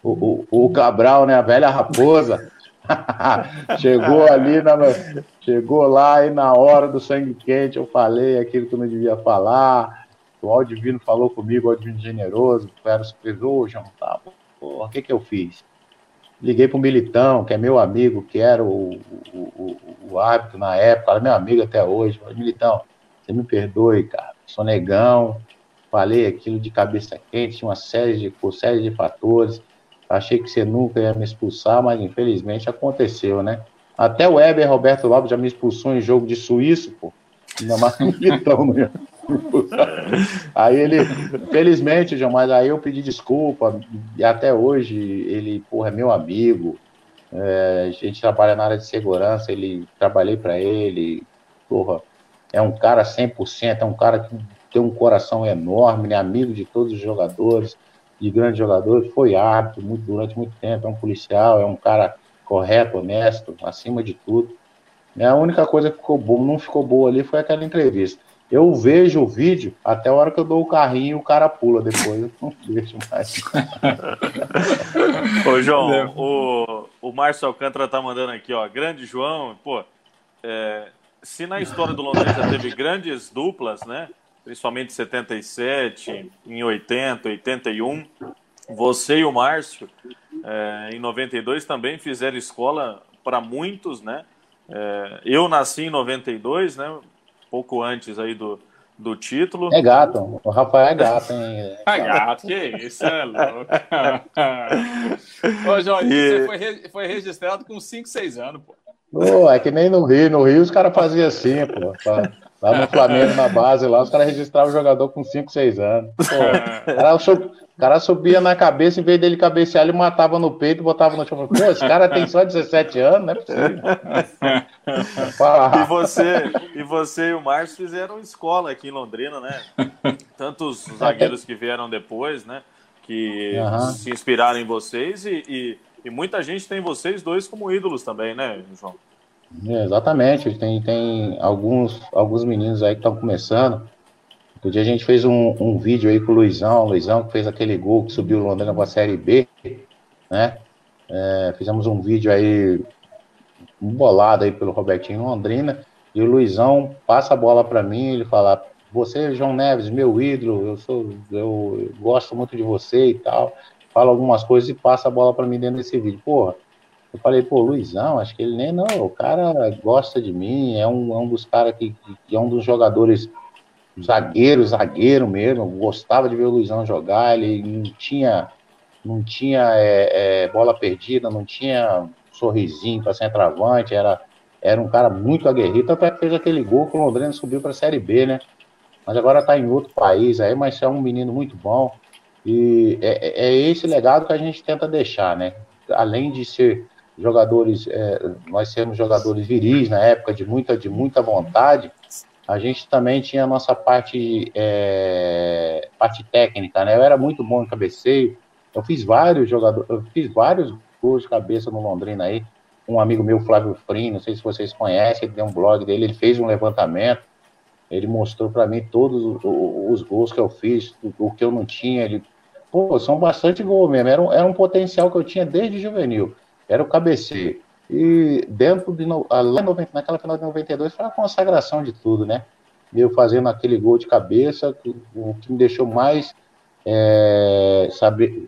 o, o, o Cabral, né, a velha raposa, chegou ali, na, chegou lá e na hora do sangue quente eu falei aquilo que eu não devia falar. O Aldivino falou comigo, o Aldivino generoso, era supervisor, João, tá, porra, o que que eu fiz? Liguei pro Militão, que é meu amigo, que era o, o, o, o árbitro na época, era meu amigo até hoje. Falei, Militão, você me perdoe, cara, sou negão, falei aquilo de cabeça quente, tinha uma série de, uma série de fatores. Achei que você nunca ia me expulsar, mas infelizmente aconteceu, né? Até o Weber Roberto Lopes já me expulsou em jogo de suíço, pô. Ainda mais um não ia Aí ele, felizmente, João, mas aí eu pedi desculpa, e até hoje ele, porra, é meu amigo, é, a gente trabalha na área de segurança, ele, trabalhei para ele, porra, é um cara 100%, é um cara que tem um coração enorme, né, amigo de todos os jogadores, de grandes jogadores, foi árbitro muito, durante muito tempo, é um policial, é um cara correto, honesto, acima de tudo. É, a única coisa que ficou boa, não ficou boa ali foi aquela entrevista. Eu vejo o vídeo até a hora que eu dou o carrinho e o cara pula depois. Eu não deixo mais. Ô, João, o, o Márcio Alcântara tá mandando aqui, ó. Grande João, pô. É, se na história do Londrina já teve grandes duplas, né? Principalmente em 77, em 80, 81. Você e o Márcio, é, em 92, também fizeram escola para muitos, né? É, eu nasci em 92, né? pouco antes aí do, do título. É gato, o Rafael é gato, hein? É gato, que isso, é louco. Ô, João, e... você foi, foi registrado com 5, 6 anos, pô. Pô, é que nem no Rio, no Rio os caras faziam assim, pô. Lá no Flamengo, na base, lá os caras registravam o jogador com 5, 6 anos. Pô, cara, o cara subia na cabeça, em vez dele cabecear, ele matava no peito e botava no chão. Pô, esse cara tem só 17 anos, não é possível. e, você, e você e o Márcio fizeram escola aqui em Londrina, né? Tanto os zagueiros que vieram depois, né? Que uhum. se inspiraram em vocês e, e, e muita gente tem vocês dois como ídolos também, né, João? É, exatamente, tem, tem alguns, alguns meninos aí que estão começando. Outro dia a gente fez um, um vídeo aí com o Luizão, o Luizão que fez aquele gol que subiu o Londrina para a Série B, né? É, fizemos um vídeo aí bolado aí pelo Robertinho Londrina, e o Luizão passa a bola para mim, ele fala, você, João Neves, meu ídolo, eu sou, eu gosto muito de você e tal, fala algumas coisas e passa a bola para mim dentro desse vídeo. Porra, eu falei, pô, Luizão, acho que ele nem não, o cara gosta de mim, é um, é um dos caras que, que, é um dos jogadores zagueiro, zagueiro mesmo, gostava de ver o Luizão jogar, ele não tinha, não tinha é, é, bola perdida, não tinha sorrisinho para centroavante, era, era um cara muito aguerrido, até fez aquele gol que o Londrina subiu para a Série B, né? Mas agora está em outro país aí, mas é um menino muito bom. E é, é esse legado que a gente tenta deixar, né? Além de ser jogadores, é, nós sermos jogadores viris na época de muita, de muita vontade, a gente também tinha a nossa parte, é, parte técnica, né? Eu era muito bom em cabeceio, eu fiz vários jogadores, eu fiz vários gols de cabeça no Londrina aí. Um amigo meu, Flávio Frim, não sei se vocês conhecem, ele tem um blog dele, ele fez um levantamento, ele mostrou para mim todos os, gols que eu fiz, o, que eu não tinha, ele, pô, são bastante gols mesmo, era um, era um potencial que eu tinha desde juvenil era o cabeceio. E dentro de naquela final de 92 foi a consagração de tudo, né? Eu fazendo aquele gol de cabeça, o que me deixou mais é,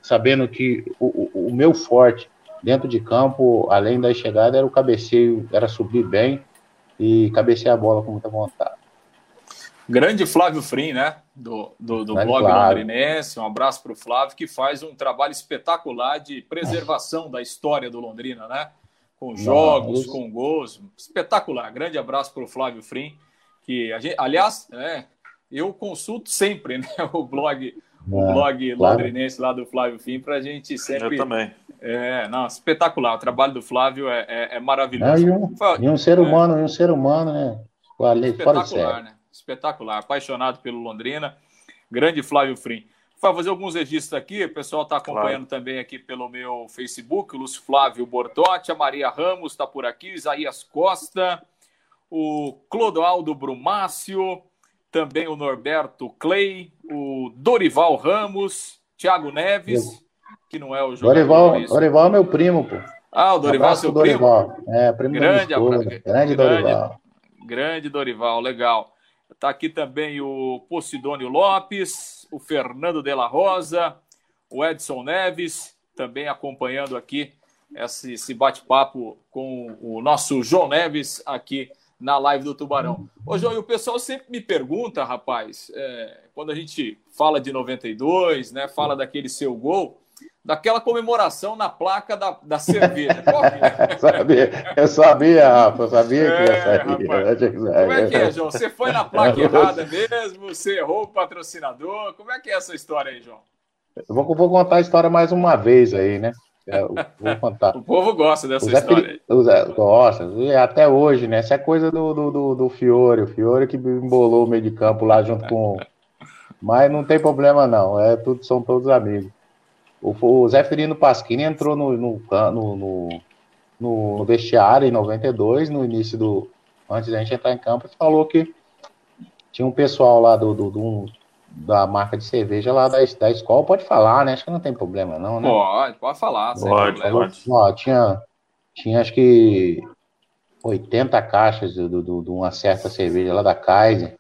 sabendo que o, o, o, meu forte dentro de campo, além da chegada, era o cabeceio, era subir bem e cabecear a bola com muita vontade. Grande Flávio Frim, né? Do, do, do blog Flávio. londrinense. Um abraço para o Flávio, que faz um trabalho espetacular de preservação da história do Londrina, né? Com jogos, com gols. Espetacular. Grande abraço para o Flávio Frim. Que a gente, aliás, é, eu consulto sempre né, o blog, o é, blog claro. londrinense lá do Flávio Frim para a gente sempre. Eu também. É, não, espetacular. O trabalho do Flávio é, é, é maravilhoso. e, um, e, um, ser humano, é. e um ser humano, né? Espetacular, né? Espetacular, apaixonado pelo Londrina, grande Flávio Frim. Vou fazer alguns registros aqui, o pessoal está acompanhando claro. também aqui pelo meu Facebook, o Lúcio Flávio Bortotti, a Maria Ramos está por aqui, Isaías Costa, o Clodoaldo Brumácio, também o Norberto Clay, o Dorival Ramos, Thiago Neves, que não é o jogador. Dorival, Dorival é meu primo, pô. Ah, o Dorival é seu Dorival. primo? É, primo grande, grande, grande Dorival. Grande Dorival, legal. Está aqui também o Posidônio Lopes, o Fernando de la Rosa, o Edson Neves, também acompanhando aqui esse, esse bate-papo com o nosso João Neves aqui na live do Tubarão. Ô, João, e o pessoal sempre me pergunta, rapaz, é, quando a gente fala de 92, né, fala daquele seu gol, daquela comemoração na placa da, da cerveja. É? sabia, eu sabia, Rafa, eu sabia que ia é, sair. Como é que é, João? Você foi na placa errada mesmo? Você errou o patrocinador? Como é que é essa história aí, João? Eu vou, vou contar a história mais uma vez aí, né? Eu vou contar. o povo gosta dessa história. Gosta, até hoje, né? Essa é coisa do, do, do, do Fiore, o Fiore que embolou o meio de campo lá junto com. Mas não tem problema, não. É, tudo, são todos amigos. O, o Zé Ferino Pasquini entrou no, no, no, no, vestiário em 92, no início do. Antes da gente entrar em campo, e falou que tinha um pessoal lá do, do, do da marca de cerveja lá da, da escola, pode falar, né? Acho que não tem problema, não, né? Pode, pode falar. Pode, pode. Ó, tinha, tinha acho que 80 caixas de, de, de, uma certa cerveja lá da Kaiser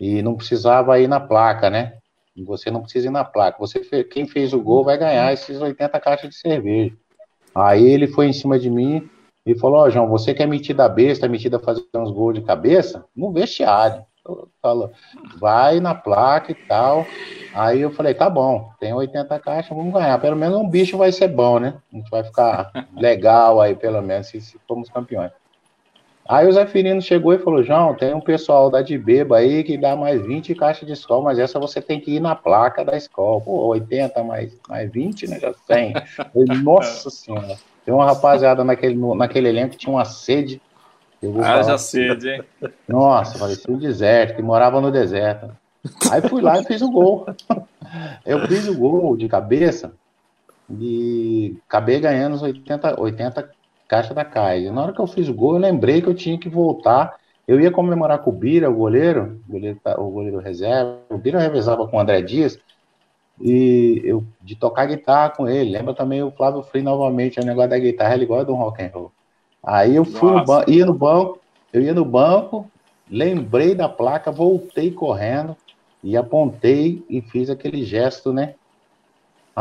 e não precisava ir na placa, né? Você não precisa ir na placa. Você quem fez o gol vai ganhar esses 80 caixas de cerveja. Aí ele foi em cima de mim e falou: Ó, oh, João, você que é metida besta, metida a fazer uns gols de cabeça, no vestiário. Falou, vai na placa e tal. Aí eu falei: tá bom, tem 80 caixas, vamos ganhar. Pelo menos um bicho vai ser bom, né? A gente vai ficar legal aí, pelo menos, se, se formos campeões. Aí o Zé Firino chegou e falou: João, tem um pessoal da Dibeba aí que dá mais 20 caixas de escola, mas essa você tem que ir na placa da escola. Pô, 80 mais, mais 20, né? Já tem. Nossa Senhora. Tem uma rapaziada naquele, naquele elenco que tinha uma sede. Ah, já sede, hein? Nossa, parecia um deserto, que morava no deserto. Aí fui lá e fiz o gol. Eu fiz o gol de cabeça e acabei ganhando os 80, 80 caixa da Kaiser. Na hora que eu fiz o gol, eu lembrei que eu tinha que voltar. Eu ia comemorar com o Bira, o goleiro, o goleiro, tá, o goleiro reserva. O Bira revezava com o André Dias. E eu de tocar guitarra com ele. Lembra também o Flávio Free novamente, o negócio da guitarra, ele gosta do rock and roll. Aí eu fui no banco, ia no banco, eu ia no banco, lembrei da placa, voltei correndo e apontei e fiz aquele gesto, né?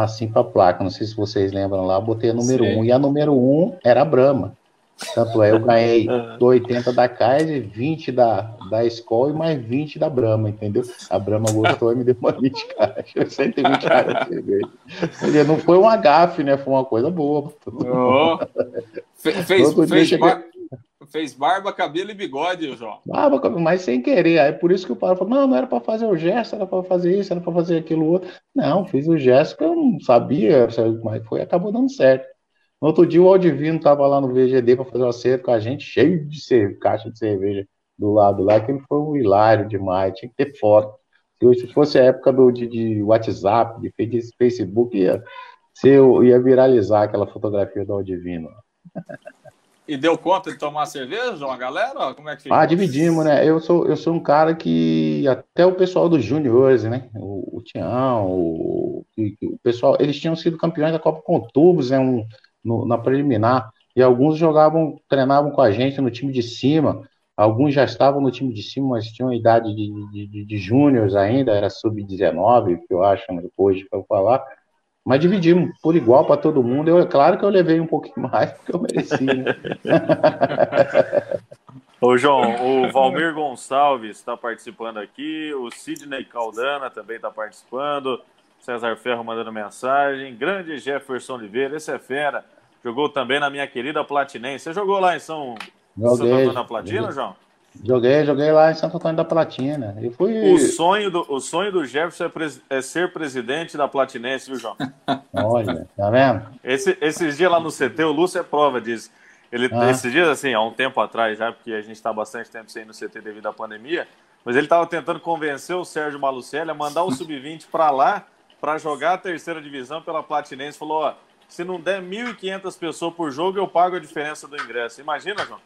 Assim para a placa. Não sei se vocês lembram lá, botei a número 1 um, e a número 1 um era a Brahma. Tanto é, eu ganhei 80 da Kaiser, 20 da, da Skol e mais 20 da Brahma, entendeu? A Brahma gostou e me deu uma 20 caixas, 120 caixas de cerveja. Não foi um agafe, né? Foi uma coisa boa. Oh. Fez, fez, fez, Fez barba, cabelo e bigode, João. Barba, mas sem querer. Aí por isso que o pai falou: não, não era para fazer o gesto, era para fazer isso, era para fazer aquilo outro. Não, fiz o gesto que eu não sabia, mas foi, acabou dando certo. No outro dia, o Aldivino estava lá no VGD para fazer o acerto com a gente, cheio de cerveja, caixa de cerveja do lado lá, que ele foi um hilário demais, tinha que ter foto. Se fosse a época do, de, de WhatsApp, de Facebook, ia, ia viralizar aquela fotografia do Aldivino. E deu conta de tomar cerveja, uma galera? Como é que ficou? Ah, dividimos, né? Eu sou, eu sou um cara que até o pessoal dos juniores, né? O, o Tião, o, o, pessoal, eles tinham sido campeões da Copa com tubos, né? Um, no, na preliminar. E alguns jogavam, treinavam com a gente no time de cima. Alguns já estavam no time de cima, mas tinham idade de, de, de, de júniores ainda, era sub-19, que eu acho, né, depois para falar. Mas dividimos por igual para todo mundo. Eu, é claro que eu levei um pouquinho mais, porque eu mereci. Né? Ô, João, o Valmir Gonçalves está participando aqui, o Sidney Caldana também está participando, César Ferro mandando mensagem, grande Jefferson Oliveira, esse é fera, jogou também na minha querida Platinense. Você jogou lá em São, Joguei, Santo Antônio da Platina. João? Joguei, joguei lá em Santo Antônio da Platina. Eu fui. O sonho do, o sonho do Jefferson é, pres- é ser presidente da Platinense, viu, João? Olha, tá vendo? Esse, esses dias lá no CT, o Lúcio é prova disso. Ele, Ah. Esses dias, assim, há um tempo atrás já, porque a gente está bastante tempo sem ir no CT devido à pandemia, mas ele estava tentando convencer o Sérgio Malucelli a mandar o Sub-20 para lá para jogar a terceira divisão pela Platinense. Falou, ó, se não der 1.500 pessoas por jogo, eu pago a diferença do ingresso. Imagina, João?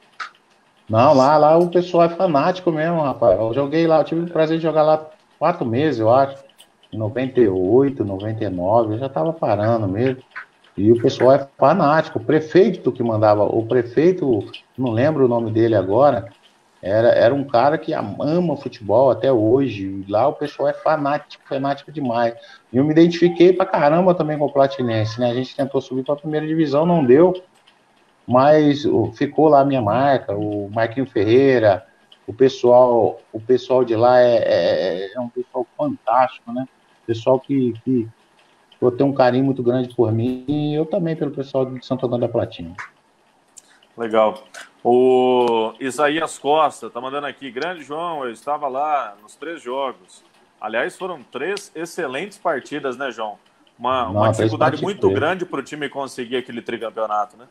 Não, lá, lá o pessoal é fanático mesmo, rapaz. Eu joguei lá, eu tive o prazer de jogar lá quatro meses, eu acho. Em 98, 99, eu já tava parando mesmo. E o pessoal é fanático. O prefeito que mandava, o prefeito, não lembro o nome dele agora, era, era um cara que ama futebol até hoje. Lá o pessoal é fanático, fanático demais. E eu me identifiquei pra caramba também com o Platinense, né? A gente tentou subir pra primeira divisão, não deu. Mas ficou lá a minha marca, o Marquinho Ferreira, o pessoal, o pessoal de lá é, é- é um pessoal fantástico, né? Pessoal que, que eu tenho um carinho muito grande por mim e eu também pelo pessoal de Santo Antônio da Platina. Legal. O Isaías Costa tá mandando aqui, grande João, eu estava lá nos três jogos. Aliás, foram três excelentes partidas, né, João? Uma, uma Não, três dificuldade muito é. grande para o time conseguir aquele tricampeonato, né?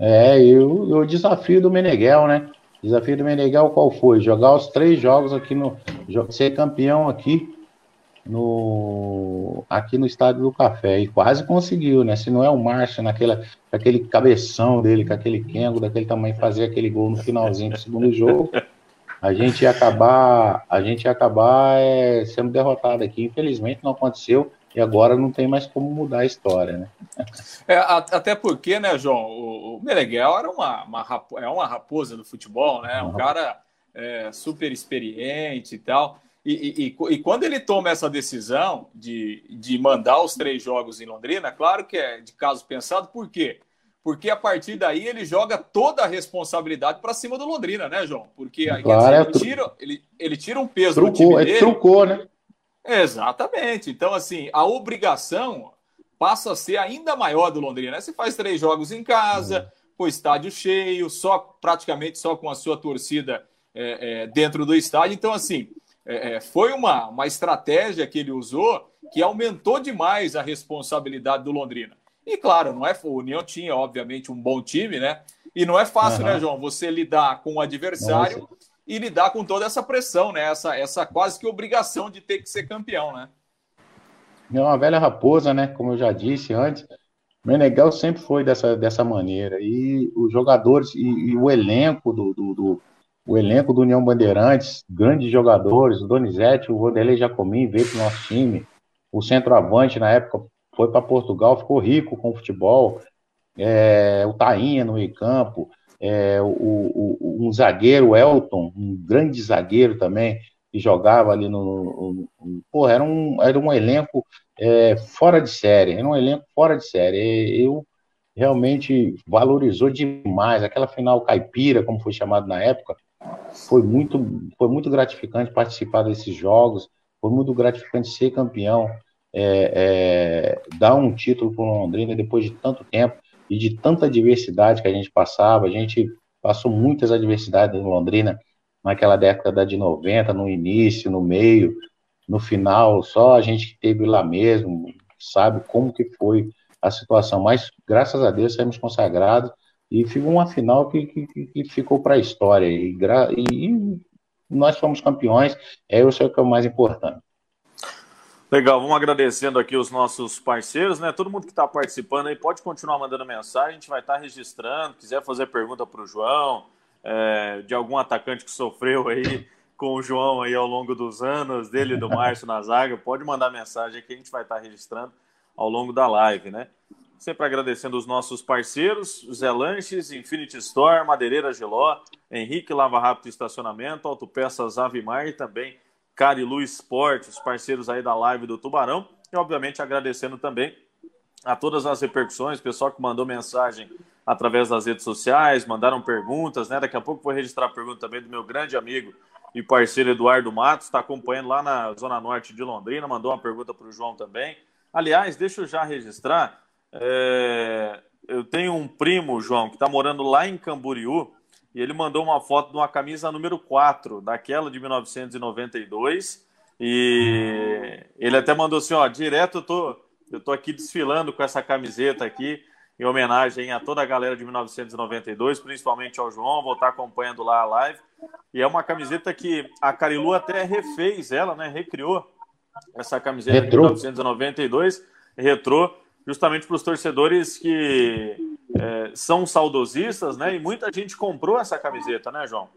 É, e o, o desafio do Meneghel, né? Desafio do Meneghel qual foi? Jogar os três jogos aqui no. ser campeão aqui no aqui no estádio do Café. E quase conseguiu, né? Se não é o Márcio naquela, aquele cabeção dele, com aquele Kengo daquele tamanho, fazer aquele gol no finalzinho do segundo jogo, a gente ia acabar, a gente ia acabar é, sendo derrotado aqui. Infelizmente não aconteceu. E agora não tem mais como mudar a história, né? É, até porque, né, João, o, o Meneghel era uma, uma, é uma raposa do futebol, né? Um Uhum. cara é, super experiente e tal. E, e- e- quando ele toma essa decisão de, de mandar os três jogos em Londrina, claro que é de caso pensado, por quê? Porque a partir daí ele joga toda a responsabilidade para cima do Londrina, né, João? Porque aí, Claro, dizer, é ele, tira, ele, ele tira um peso do time Trucou, é, dele. trucou, né? Exatamente. Então, assim, a obrigação passa a ser ainda maior do Londrina. né? Você faz três jogos em casa, com o estádio cheio, só praticamente só com a sua torcida é, é, dentro do estádio. Então, assim, é, é, foi uma, uma estratégia que ele usou que aumentou demais a responsabilidade do Londrina. E claro, não é o União tinha obviamente um bom time, né? E não é fácil, Aham. né, João? Você lidar com o adversário e lidar com toda essa pressão, né? Essa, essa quase que obrigação de ter que ser campeão, né? É uma velha raposa, né? Como eu já disse antes. Meneghel sempre foi dessa, dessa maneira. E os jogadores e, e o elenco do, do, do- o elenco do União Bandeirantes, grandes jogadores, o Donizete, o Vanderlei Jacomim veio para o nosso time. O centroavante, na época, foi para Portugal, ficou rico com o futebol. É, o Tainha no meio campo. É, o, o- um zagueiro, Elton, um grande zagueiro também, que jogava ali no. no- no- pô, era um, era um elenco é, fora de série, era um elenco fora de série. Eu realmente valorizou demais aquela final caipira, como foi chamado na época. Foi muito, foi muito gratificante participar desses jogos, foi muito gratificante ser campeão, é, é, dar um título para o Londrina depois de tanto tempo e de tanta adversidade que a gente passava. A gente passou muitas adversidades em Londrina naquela década de 90, no início, no meio, no final, só a gente que teve lá mesmo sabe como que foi a situação, mas graças a Deus saímos consagrados e ficou uma final que, que, que ficou para a história e, e nós fomos campeões, é isso que é o mais importante. Legal, vamos agradecendo aqui os nossos parceiros, né? Todo mundo que está participando aí pode continuar mandando mensagem, a gente vai estar registrando. Quiser fazer pergunta para o João, é, de algum atacante que sofreu aí com o João aí ao longo dos anos, dele e do Márcio na zaga, pode mandar mensagem que a gente vai estar registrando ao longo da live, né? Sempre agradecendo os nossos parceiros, Zé Lanches, Infinity Store, Madeireira Geló, Henrique Lava Rápido Estacionamento, Autopeças Avimar e também Carilu Esporte, os parceiros aí da live do Tubarão. E, obviamente, agradecendo também a todas as repercussões, pessoal que mandou mensagem através das redes sociais, mandaram perguntas, né? Daqui a pouco vou registrar a pergunta também do meu grande amigo e parceiro Eduardo Matos, está acompanhando lá na Zona Norte de Londrina, mandou uma pergunta para o João também. Aliás, deixa eu já registrar. É... Eu tenho um primo, João, que está morando lá em Camboriú, e ele mandou uma foto de uma camisa número 4, daquela de 1992. E ele até mandou assim: ó, direto eu tô, eu tô aqui desfilando com essa camiseta aqui em homenagem a toda a galera de 1992, principalmente ao João, vou estar acompanhando lá a live. E é uma camiseta que a Carilu até refez ela, né? Recriou essa camiseta retrô. de 1992, retrô, justamente para os torcedores que é, são saudosistas, né? E muita gente comprou essa camiseta, né, João?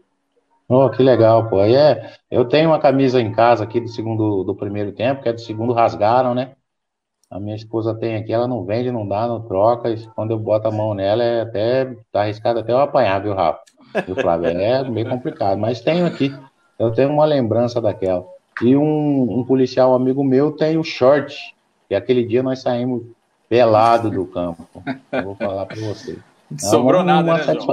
Oh, que legal, pô. é, eu tenho uma camisa em casa aqui do segundo do primeiro tempo, que é do segundo rasgaram, né? A minha esposa tem aqui, ela não vende, não dá, não troca. E quando eu boto a mão nela, é até tá arriscado até eu apanhar, viu, Rafa? E o Flávio é meio complicado, mas tenho aqui. Eu tenho uma lembrança daquela. E um, um policial amigo meu tem o short, que aquele dia nós saímos pelado do campo. Eu vou falar para você. Não sobrou uma, nada, uma né, satisfa...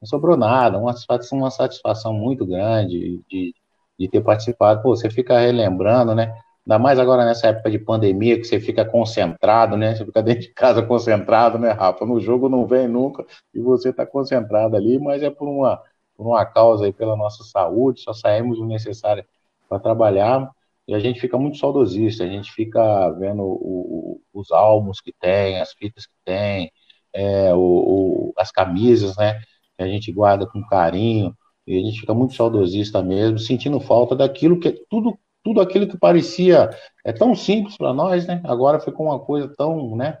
Não sobrou nada, uma satisfação, uma satisfação muito grande de, de ter participado. Pô, você fica relembrando, né? Ainda mais agora nessa época de pandemia, que você fica concentrado, né? Você fica dentro de casa concentrado, né, Rafa? No jogo não vem nunca e você está concentrado ali, mas é por uma, por uma causa aí, pela nossa saúde, só saímos o necessário para trabalhar e a gente fica muito saudosista, a gente fica vendo o, o, os álbuns que tem, as fitas que tem, é, o, as camisas, né? Que a gente guarda com carinho, e a gente fica muito saudosista mesmo, sentindo falta daquilo que tudo tudo aquilo que parecia é tão simples para nós, né? Agora ficou uma coisa tão, né?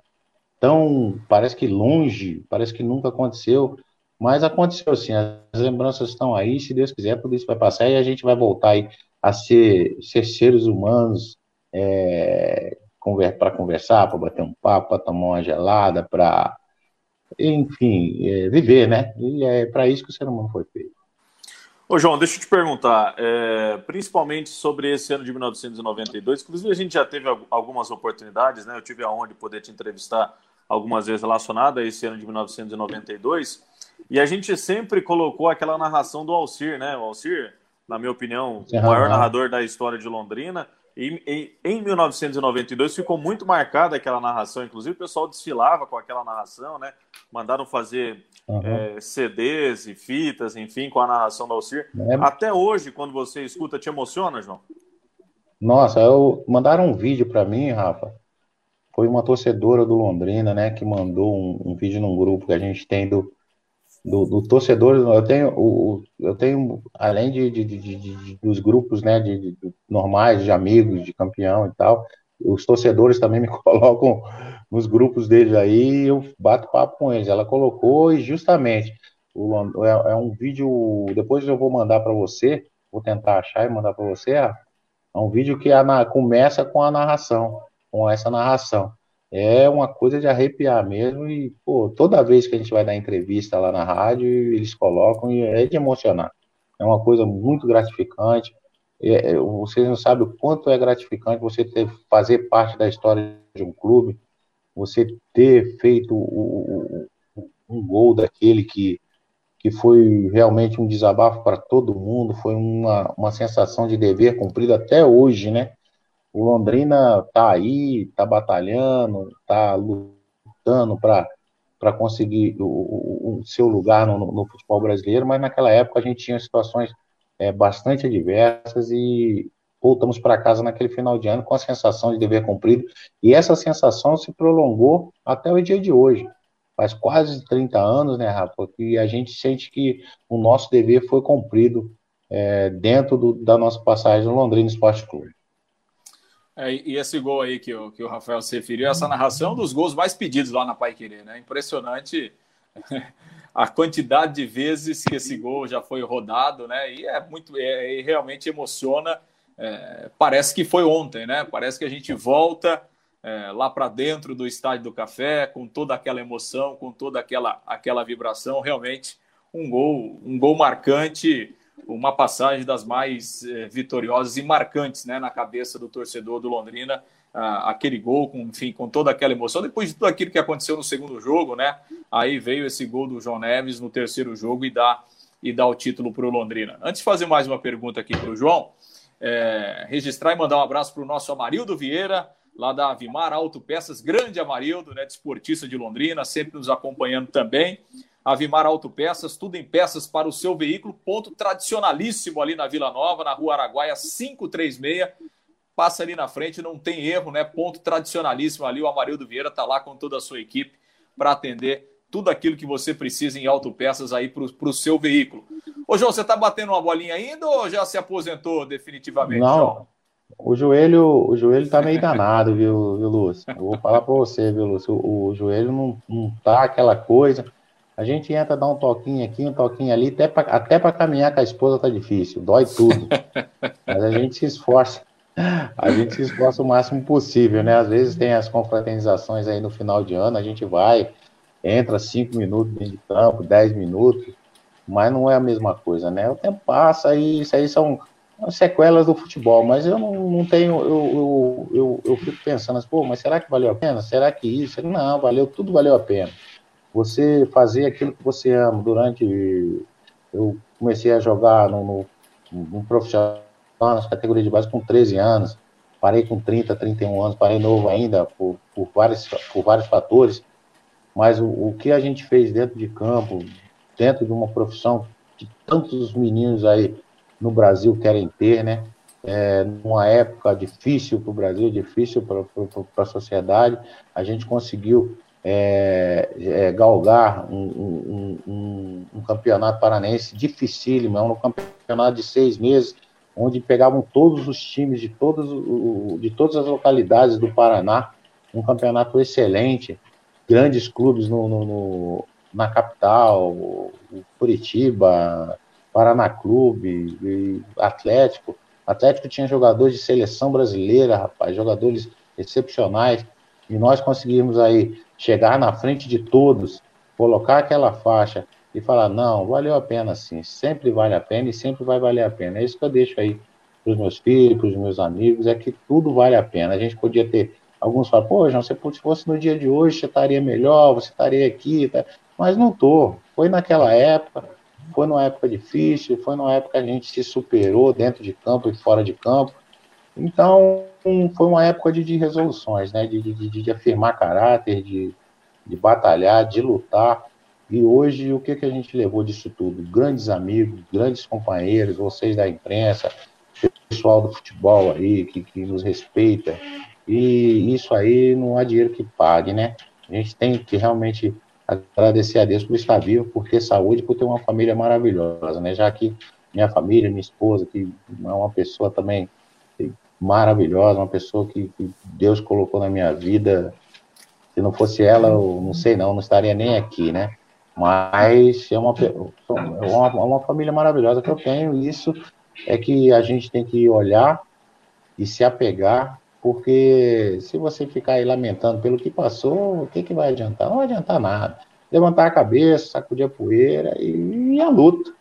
Tão parece que longe, parece que nunca aconteceu, mas aconteceu sim. As lembranças estão aí, se Deus quiser, tudo isso vai passar e a gente vai voltar aí a ser, ser seres humanos é, conver, para conversar, para bater um papo, para tomar uma gelada, para enfim, é, viver, né? E é para isso que o ser humano foi feito. Ô, João, deixa eu te perguntar, é, principalmente sobre esse ano de 1992, inclusive a gente já teve algumas oportunidades, né? Eu tive a honra de poder te entrevistar algumas vezes relacionada a esse ano de 1992, e a gente sempre colocou aquela narração do Alcir, né? O Alcir, na minha opinião, o maior narrador da história de Londrina, e em, em 1992 ficou muito marcada aquela narração, inclusive o pessoal desfilava com aquela narração, né? Mandaram fazer uhum. é, CDs e fitas, enfim, com a narração do Alcir. É. Até hoje, quando você escuta, te emociona, João? Nossa, eu mandaram um vídeo para mim, Rafa. Foi uma torcedora do Londrina, né, que mandou um, um vídeo num grupo que a gente tem do, do, do torcedor. Eu tenho, o, eu tenho além de, de, de, de dos grupos, né, de, normais, de amigos, de campeão e tal. Os torcedores também me colocam nos grupos deles aí, eu bato papo com eles. Ela colocou e justamente o, é, é um vídeo. Depois eu vou mandar para você, vou tentar achar e mandar para você. É um vídeo que a, começa com a narração, com essa narração. É uma coisa de arrepiar mesmo e pô, toda vez que a gente vai dar entrevista lá na rádio, eles colocam e é de emocionar. É uma coisa muito gratificante. É, é vocês não sabem o quanto é gratificante você ter, fazer parte da história de um clube, você ter feito o, o, um gol daquele que, que foi realmente um desabafo para todo mundo, foi uma, uma sensação de dever cumprido até hoje, né? O Londrina tá aí, tá batalhando, tá lutando para conseguir o, o, o, seu lugar no, no, futebol brasileiro, mas naquela época a gente tinha situações é, bastante adversas e voltamos para casa naquele final de ano com a sensação de dever cumprido, e essa sensação se prolongou até o dia de hoje. Faz quase 30 anos, né, Rafa, que a gente sente que o nosso dever foi cumprido é, dentro do, da nossa passagem no Londrina Esporte Clube. É, e esse gol aí que o, que o Rafael se referiu, essa narração dos gols mais pedidos lá na Pai Querer, né? Impressionante a quantidade de vezes que esse gol já foi rodado, né? E é muito, é, realmente emociona é, parece que foi ontem, né? Parece que a gente volta é, lá para dentro do estádio do Café com toda aquela emoção, com toda aquela, aquela vibração. Realmente um gol, um gol marcante, uma passagem das mais é, vitoriosas e marcantes, né? Na cabeça do torcedor do Londrina. ah, aquele gol, com, enfim, com toda aquela emoção. Depois de tudo aquilo que aconteceu no segundo jogo, né? Aí veio esse gol do João Neves no terceiro jogo e dá, e dá o título para o Londrina. Antes de fazer mais uma pergunta aqui para o João, é, registrar e mandar um abraço para o nosso Amarildo Vieira, lá da Avimar Autopeças, grande Amarildo, né, desportista de Londrina, sempre nos acompanhando também. Avimar Autopeças, tudo em peças para o seu veículo, ponto tradicionalíssimo ali na Vila Nova, na Rua Araguaia 536. Passa ali na frente, não tem erro, né? Ponto tradicionalíssimo ali. O Amarildo Vieira está lá com toda a sua equipe para atender tudo aquilo que você precisa em autopeças aí para o seu veículo. Ô, João, você está batendo uma bolinha ainda ou já se aposentou definitivamente? Não. João? O joelho, o joelho tá meio danado, viu, viu Lúcio? Eu vou falar para você, viu, Lúcio? O, o, joelho não, não tá aquela coisa. A gente entra, dá um toquinho aqui, um toquinho ali, até para até caminhar com a esposa tá difícil, dói tudo. Mas a gente se esforça. A gente se esforça o máximo possível, né? Às vezes tem as confraternizações aí no final de ano, a gente vai, entra cinco minutos dentro de campo, dez minutos, mas não é a mesma coisa, né? O tempo passa e isso aí são sequelas do futebol, mas eu não, não tenho, eu, eu, eu, eu, fico pensando, assim, pô, mas será que valeu a pena? Será que isso? Não, valeu, tudo valeu a pena. Você fazer aquilo que você ama durante. Eu comecei a jogar no, no, no profissional, nas categorias de base, com 13 anos, parei com 30, 31 anos, parei novo ainda, por, por, vários, por vários fatores, mas o, o que a gente fez dentro de campo, dentro de uma profissão que tantos meninos aí no Brasil querem ter, né? É, numa época difícil para o Brasil, difícil para a sociedade, a gente conseguiu é, é, galgar um, um, um, um, campeonato paranense dificílimo, é um campeonato de seis meses, onde pegavam todos os times de, todos, de todas as localidades do Paraná, um campeonato excelente, grandes clubes no, no, no na capital, Curitiba, Paraná Clube, Atlético. Atlético tinha jogadores de seleção brasileira, rapaz, jogadores excepcionais. E nós conseguimos aí chegar na frente de todos, colocar aquela faixa e falar: não, valeu a pena sim, sempre vale a pena e sempre vai valer a pena. É isso que eu deixo aí para os meus filhos, para os meus amigos, é que tudo vale a pena. A gente podia ter. Alguns falam, pô, João, se fosse no dia de hoje, você estaria melhor, você estaria aqui, tá? mas não tô. Foi naquela época, foi numa época difícil, foi numa época que a gente se superou dentro de campo e fora de campo. Então, foi uma época de, de resoluções, né? De, de, de, afirmar caráter, de, de batalhar, de lutar. E hoje, o que, que a gente levou disso tudo? Grandes amigos, grandes companheiros, vocês da imprensa, pessoal do futebol aí, que, que nos respeita. E isso aí não há dinheiro que pague, né? A gente tem que realmente agradecer a Deus por estar vivo, por ter saúde, por ter uma família maravilhosa, né? Já que minha família, minha esposa, que é uma pessoa também maravilhosa, uma pessoa que, que Deus colocou na minha vida. Se não fosse ela, eu não sei não, não estaria nem aqui, né? Mas é uma, é uma, é uma família maravilhosa que eu tenho, e isso é que a gente tem que olhar e se apegar porque se você ficar aí lamentando pelo que passou, o que, que vai adiantar? Não vai adiantar nada. Levantar a cabeça, sacudir a poeira e, e a luta.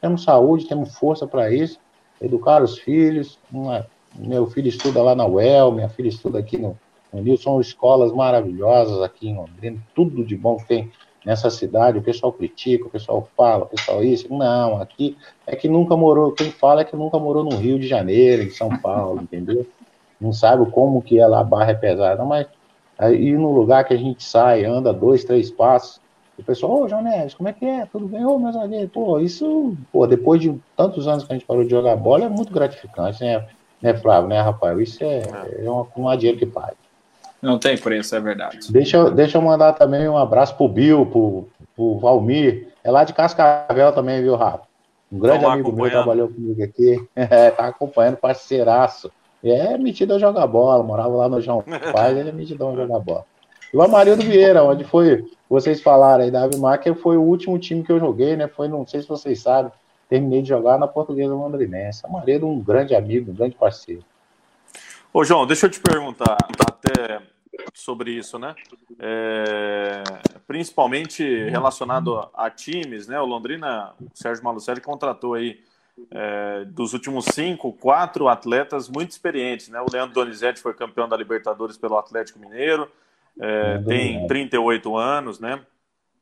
Temos saúde, temos força para isso. Educar os filhos. Uma, meu filho estuda lá na UEL, minha filha estuda aqui no, no. São escolas maravilhosas aqui em Londrina. Tudo de bom tem nessa cidade. O pessoal critica, o pessoal fala, o pessoal isso. Não, aqui é que nunca morou. Quem fala é que nunca morou no Rio de Janeiro, em São Paulo, entendeu? não sabe como que ela a barra é pesada, mas aí no lugar que a gente sai, anda dois, três passos, o pessoal, ô, João Neves, como é que é? Tudo bem? Ô, meus amigos, pô, isso, pô, depois de tantos anos que a gente parou de jogar bola, é muito gratificante, né, né Flávio, né, Rafael? Isso é, é uma, uma dinheiro que paga. Não tem preço, é verdade. Deixa, deixa eu mandar também um abraço pro Bill, pro, pro Valmir, é lá de Cascavel também, viu, Rafa? Um grande amigo meu trabalhou comigo aqui, é, tá acompanhando, parceiraço. É metido a jogar bola, morava lá no João Paz, ele é metido a jogar bola. E o Amarildo Vieira, onde foi, vocês falaram aí da Avimac, foi o último time que eu joguei, né? Foi, não sei se vocês sabem, terminei de jogar na Portuguesa Londrinense. Amarildo, um grande amigo, um grande parceiro. Ô, João, deixa eu te perguntar até sobre isso, né? É, principalmente relacionado a, a, times, né? O Londrina, o Sérgio Malucelli contratou aí é, dos últimos cinco, quatro atletas muito experientes, né? O Leandro Donizete foi campeão da Libertadores pelo Atlético Mineiro, é, tem 38 anos, né?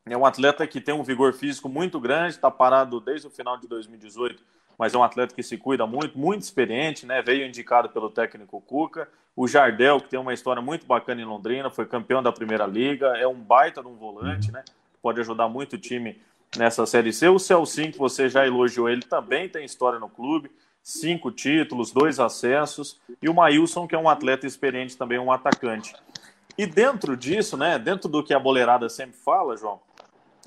É um atleta que tem um vigor físico muito grande, está parado desde o final de 2018, mas é um atleta que se cuida muito, muito experiente, né? Veio indicado pelo técnico Cuca. O Jardel, que tem uma história muito bacana em Londrina, foi campeão da Primeira Liga, é um baita de um volante, né? Pode ajudar muito o time nessa Série C. O Celcinho, que você já elogiou, ele também tem história no clube, cinco títulos, dois acessos, e o Maílson, que é um atleta experiente também, um atacante. E dentro disso, né, dentro do que a boleirada sempre fala, João,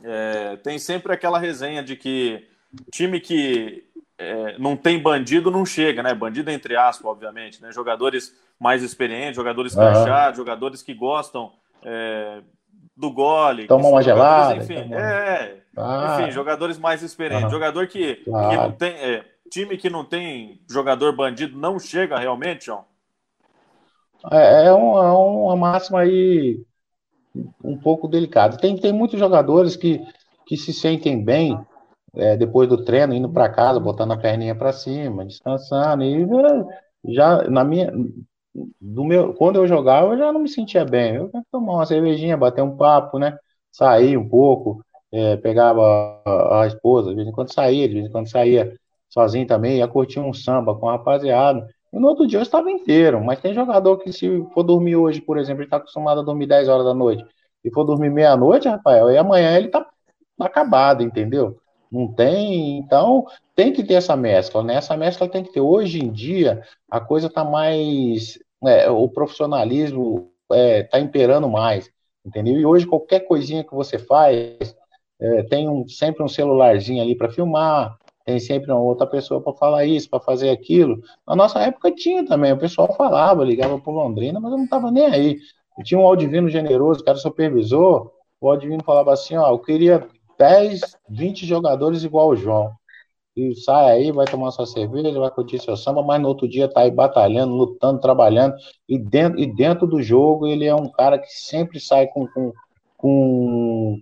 é, tem sempre aquela resenha de que time que é, não tem bandido não chega, né? Bandido entre aspas, obviamente, né? Jogadores mais experientes, jogadores uhum. jogadores que gostam é, do gole. Toma uma gelada. Enfim, é, ah. enfim, jogadores mais experientes. Uhum. Jogador que, claro. que não tem. É, time que não tem jogador bandido não chega realmente, João? É, é, um, é uma máxima aí um pouco delicada. Tem, tem muitos jogadores que, que se sentem bem é, depois do treino, indo para casa, botando a perninha para cima, descansando, e já na minha. Do meu, quando eu jogava, eu já não me sentia bem. Eu tomar uma cervejinha, bater um papo, né? Sair um pouco, é, pegava a, a, esposa, de vez em quando saía, de vez em quando saía sozinho também, ia curtir um samba com a rapaziada. E no outro dia eu estava inteiro, mas tem jogador que se for dormir hoje, por exemplo, ele está acostumado a dormir 10 horas da noite, e for dormir meia-noite, Rafael, e amanhã ele tá acabado, entendeu? Não tem, então tem que ter essa mescla, né? Essa mescla tem que ter. Hoje em dia, a coisa está mais. É, o profissionalismo está é, imperando mais, entendeu? E hoje, qualquer coisinha que você faz, é, tem um, sempre um celularzinho ali para filmar, tem sempre uma outra pessoa para falar isso, para fazer aquilo. Na nossa época tinha também, o pessoal falava, ligava para Londrina, mas eu não estava nem aí. Eu tinha um Aldivino generoso, que era supervisor, o Aldivino falava assim, ó, eu queria 10, 20 jogadores igual o João. E sai aí, vai tomar sua cerveja, vai curtir seu samba, mas no outro dia tá aí batalhando, lutando, trabalhando. E dentro, e dentro do jogo, ele é um cara que sempre sai com, com, com, com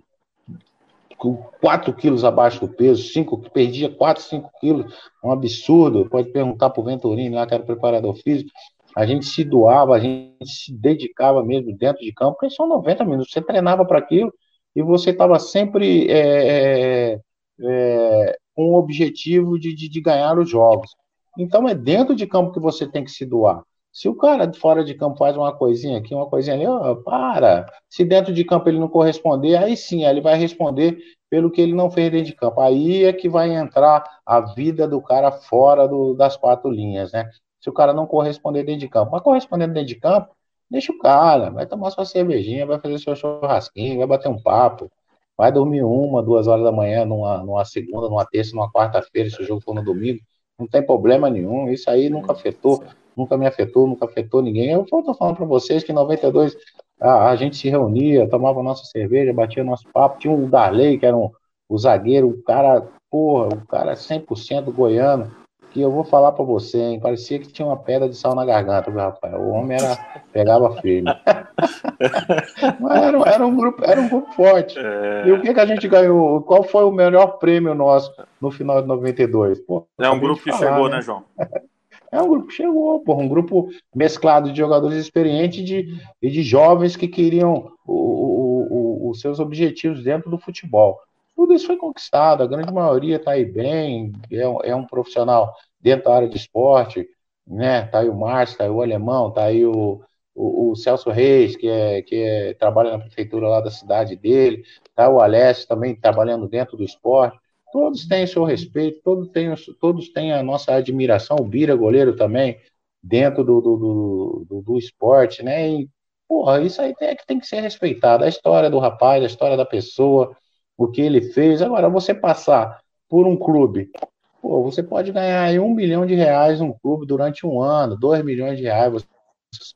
4 quilos abaixo do peso, 5, que perdia 4, 5 quilos, um absurdo. Pode perguntar pro Venturini lá, que era preparador físico. A gente se doava, a gente se dedicava mesmo dentro de campo, porque são 90 minutos. Você treinava para aquilo e você estava sempre é, é, é, com o objetivo de, de, de, ganhar os jogos. Então é dentro de campo que você tem que se doar. Se o cara fora de campo faz uma coisinha aqui, uma coisinha ali, ó, para. Se dentro de campo ele não corresponder, aí sim, ele vai responder pelo que ele não fez dentro de campo. Aí é que vai entrar a vida do cara fora do, das quatro linhas, né? Se o cara não corresponder dentro de campo. Mas correspondendo dentro de campo, Deixa o cara, vai tomar sua cervejinha, vai fazer seu churrasquinho, vai bater um papo, vai dormir uma, duas horas da manhã, numa, numa segunda, numa terça, numa quarta-feira, se o jogo for no domingo, não tem problema nenhum, isso aí nunca afetou, nunca me afetou, nunca afetou ninguém. Eu estou falando para vocês que em 92 a, a gente se reunia, tomava nossa cerveja, batia nosso papo, tinha o Darley, que era um, o zagueiro, o cara, porra, o cara 100% goiano, que eu vou falar para você, hein? Parecia que tinha uma pedra de sal na garganta, viu, rapaz? O homem era, pegava firme. Mas era, era, um grupo, era um grupo forte. É... E o que, que a gente ganhou? Qual foi o melhor prêmio nosso no final de 92? Pô, é um grupo que falar, chegou, né, né João? É um grupo que chegou, pô, um grupo mesclado de jogadores experientes e de, e de jovens que queriam o, o, o, os seus objetivos dentro do futebol tudo isso foi conquistado, a grande maioria está aí bem, é um, é um, profissional dentro da área de esporte, né? Está aí o Márcio, está aí o Alemão, está aí o, o, o, Celso Reis, que, é, que é, trabalha na prefeitura lá da cidade dele, está o Alessio também trabalhando dentro do esporte. Todos têm seu respeito, todos têm, todos têm a nossa admiração, o Bira, goleiro também, dentro do, do, do, do, do esporte, né? E, porra, isso aí é que tem que ser respeitado. A história do rapaz, a história da pessoa, o que ele fez. Agora, você passar por um clube, pô, você pode ganhar aí um milhão de reais num clube durante um ano, dois milhões de reais, você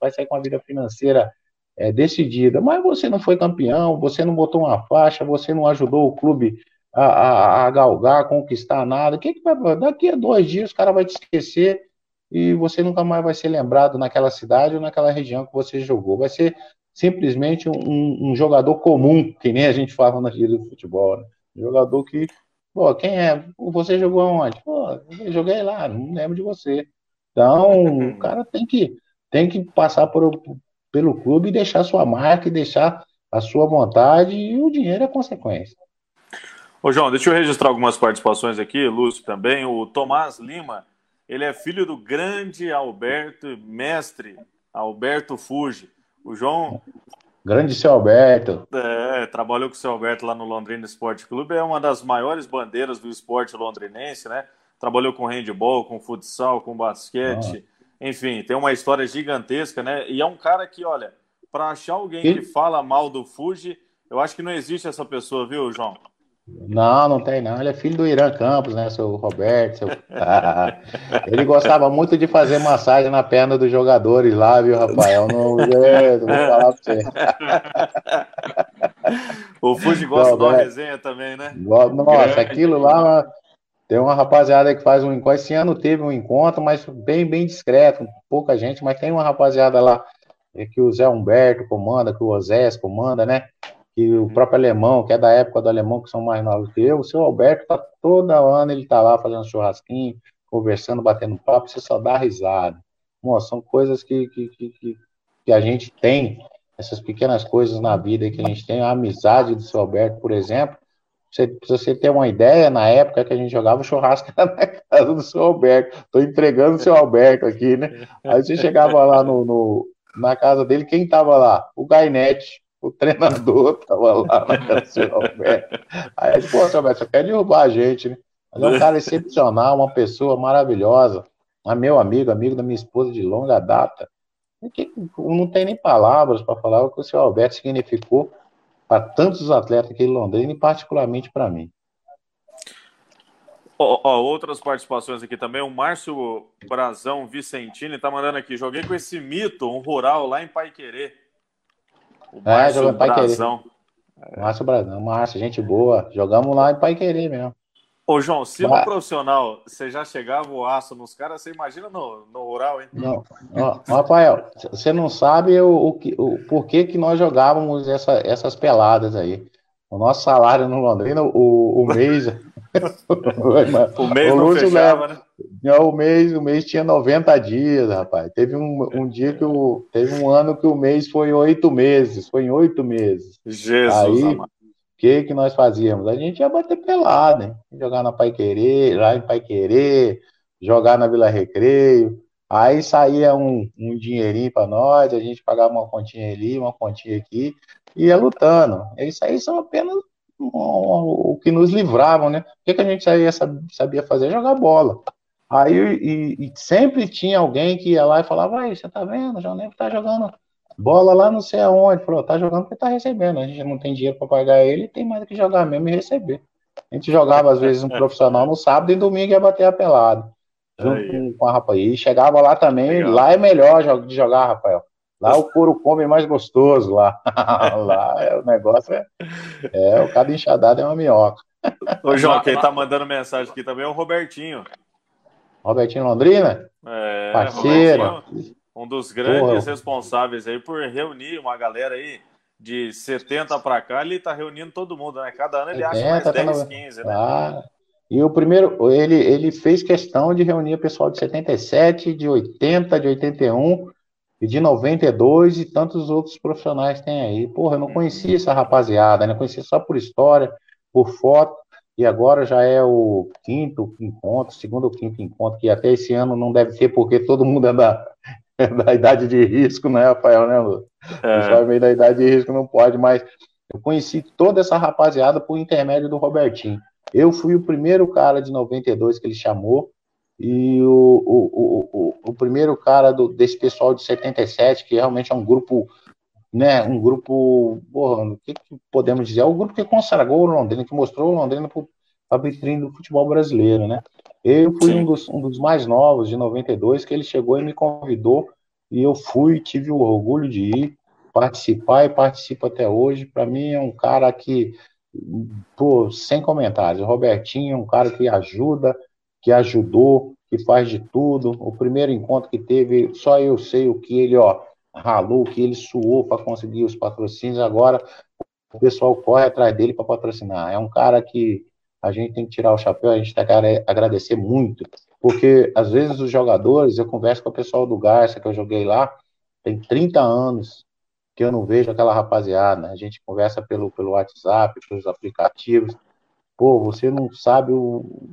vai sair com a vida financeira é, decidida, mas você não foi campeão, você não botou uma faixa, você não ajudou o clube a, a, a galgar, a conquistar nada. O que, que vai Daqui a dois dias o cara vai te esquecer e você nunca mais vai ser lembrado naquela cidade ou naquela região que você jogou. Vai ser simplesmente um, um, jogador comum, que nem a gente fala na gíria do futebol, né? Um jogador que Pô, quem é? Você jogou onde? Pô, eu joguei lá, não lembro de você. Então, o cara tem que, tem que passar por, pelo clube e deixar sua marca e deixar a sua vontade e o dinheiro é consequência. Ô, João, deixa eu registrar algumas participações aqui, Lúcio também. O Tomás Lima, ele é filho do grande Alberto, mestre Alberto Fuji. O João. Grande seu Alberto. É, trabalhou com o seu Alberto lá no Londrina Esporte Clube, é uma das maiores bandeiras do esporte londrinense, né? Trabalhou com handball, com futsal, com basquete. Ah. Enfim, tem uma história gigantesca, né? E é um cara que, olha, para achar alguém que fala mal do Fuji, eu acho que não existe essa pessoa, viu, João? Não, não tem não. Ele é filho do Irã Campos, né? Seu Roberto. Seu... ele gostava muito de fazer massagem na perna dos jogadores lá, viu, Rafael? Não, vou falar pra você. o Fuji gosta de uma resenha também, né? Nossa, aquilo lá. Tem uma rapaziada que faz um encontro. Esse ano teve um encontro, mas bem, bem discreto, pouca gente, mas tem uma rapaziada lá que o Zé Humberto comanda, que o Osés comanda, né? Que o próprio alemão, que é da época do alemão, que são mais novos que eu, o seu Alberto tá todo ano, ele tá lá fazendo churrasquinho, conversando, batendo papo, você só dá risada. Nossa, são coisas que, que, que, que, a gente tem, essas pequenas coisas na vida que a gente tem, a amizade do seu Alberto, por exemplo, você, pra você ter uma ideia, na época que a gente jogava, o churrasco na casa do seu Alberto. Estou entregando o seu Alberto aqui, né? Aí você chegava lá no, no na casa dele, quem estava lá? O Gainete, o treinador estava lá na do Alberto. Aí ele, pô, seu Alberto, você quer derrubar a gente, né? Mas é um cara excepcional, uma pessoa maravilhosa, meu amigo, amigo da minha esposa de longa data. Não tem nem palavras para falar o que o seu Alberto significou para tantos atletas aqui em Londrina e particularmente para mim. Oh, oh, outras participações aqui também. O Márcio Brazão Vicentini está mandando aqui. Joguei com esse mito, um rural lá em Pai Querer. O Márcio é, Brazão. Márcio Brazão, Márcio, gente boa. Jogamos lá em Pai Querer mesmo. Ô, João, se no profissional você já chegava o aço nos caras, você imagina no, no rural, hein? Não. Ó, Rafael, você não sabe o, o, o porquê que nós jogávamos essa, essas peladas aí. O nosso salário no Londrina, o, o mês. o mês o não fechava, leva, né? O mês, o mês tinha 90 dias, rapaz. Teve um, um dia que o. Teve um ano que o mês foi oito meses. Foi em oito meses. Jesus, Aí, que que nós fazíamos? A gente ia bater pelada, hein? jogar na Pai Querer, lá em Pai Querer, jogar na Vila Recreio. Aí saía um, um dinheirinho para nós, a gente pagava uma continha ali, uma continha aqui, e ia lutando. Isso aí são apenas o que nos livravam, né? O que, que a gente sabia fazer? Jogar bola. Aí e, e, sempre tinha alguém que ia lá e falava, aí, você tá vendo? O João Neves tá jogando bola lá não sei aonde. Falou, tá jogando porque tá recebendo. A gente não tem dinheiro para pagar ele, tem mais do que jogar mesmo e receber. A gente jogava, às vezes, um profissional no sábado e domingo ia bater a pelada. Junto com, com a rapaz. E chegava lá também, Legal. lá é melhor de jogar, Rafael. Lá o couro come mais gostoso lá. lá é, o negócio é, é. O cada enxadada é uma minhoca. Ô, João, quem tá mandando mensagem aqui também é o Robertinho. Robertinho Londrina? É, parceiro. Um dos grandes Porra. responsáveis aí por reunir uma galera aí de 70 para cá, ele tá reunindo todo mundo, né? Cada ano ele 70, acha mais 10, tá 15, né? Ah, e o primeiro, ele, ele fez questão de reunir o pessoal de 77, de 80, de 81 e de 92 e tantos outros profissionais tem aí. Porra, eu não conhecia essa rapaziada, né? Conhecia só por história, por foto, e agora já é o quinto encontro, segundo ou quinto encontro, que até esse ano não deve ter, porque todo mundo é da, é da idade de risco, né, Rafael, né, Lu? É. O meio da idade de risco não pode, mas eu conheci toda essa rapaziada por intermédio do Robertinho. Eu fui o primeiro cara de 92 que ele chamou, e o, o, o, o, primeiro cara do, desse pessoal de 77, que realmente é um grupo, né, um grupo, porra, o que, que podemos dizer? É o grupo que consagrou o Londrina, que mostrou o Londrina para a vitrine do futebol brasileiro, né? Eu fui um dos, um dos mais novos, de 92, que ele chegou e me convidou, e eu fui, tive o orgulho de ir, participar e participo até hoje. Para mim é um cara que, pô, sem comentários. O Robertinho é um cara que ajuda, que ajudou, que faz de tudo. O primeiro encontro que teve, só eu sei o que ele, ó, ralou, que ele suou para conseguir os patrocínios. Agora o pessoal corre atrás dele para patrocinar. É um cara que a gente tem que tirar o chapéu, a gente tem que agradecer muito, porque às vezes os jogadores, eu converso com o pessoal do Garça, que eu joguei lá, tem 30 anos que eu não vejo aquela rapaziada, a gente conversa pelo, pelo WhatsApp, pelos aplicativos, pô, você não sabe o,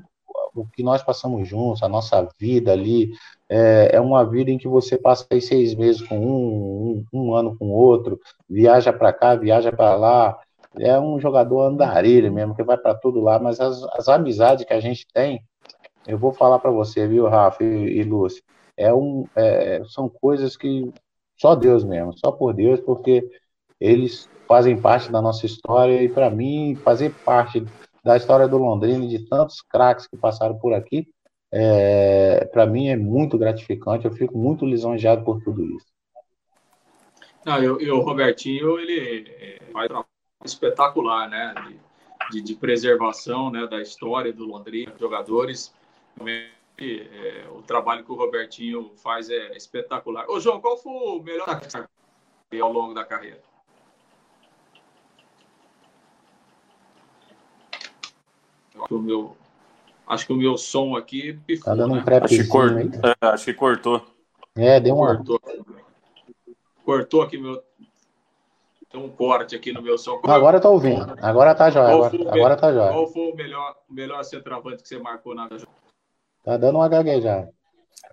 o que nós passamos juntos, a nossa vida ali, é, é uma vida em que você passa aí seis meses com um, um, um ano com outro, viaja para cá, viaja para lá, é um jogador andarilho mesmo, que vai para tudo lá, mas as, as amizades que a gente tem, eu vou falar para você, viu, Rafa e, e Lúcio, é um, é, são coisas que só Deus mesmo, só por Deus, porque eles fazem parte da nossa história e para mim fazer parte da história do Londrina e de tantos craques que passaram por aqui, é, para mim é muito gratificante. Eu fico muito lisonjeado por tudo isso. Não, e, o Robertinho ele é, faz um espetacular, né? De, de, de, preservação, né? Da história do Londrina, jogadores. É, o trabalho que o Robertinho faz é espetacular. Ô, João, qual foi o melhor ao longo da carreira? O meu, acho que o meu som aqui pifou, tá dando um né? acho, que cort... é, acho que cortou. É, deu uma... Cortou. Cortou aqui meu... Tem um corte aqui no meu som. Agora eu tô ouvindo. Agora tá jóia. Agora, agora tá jóia. Qual foi o melhor, melhor centroavante que você marcou na Tá dando uma gaguejada.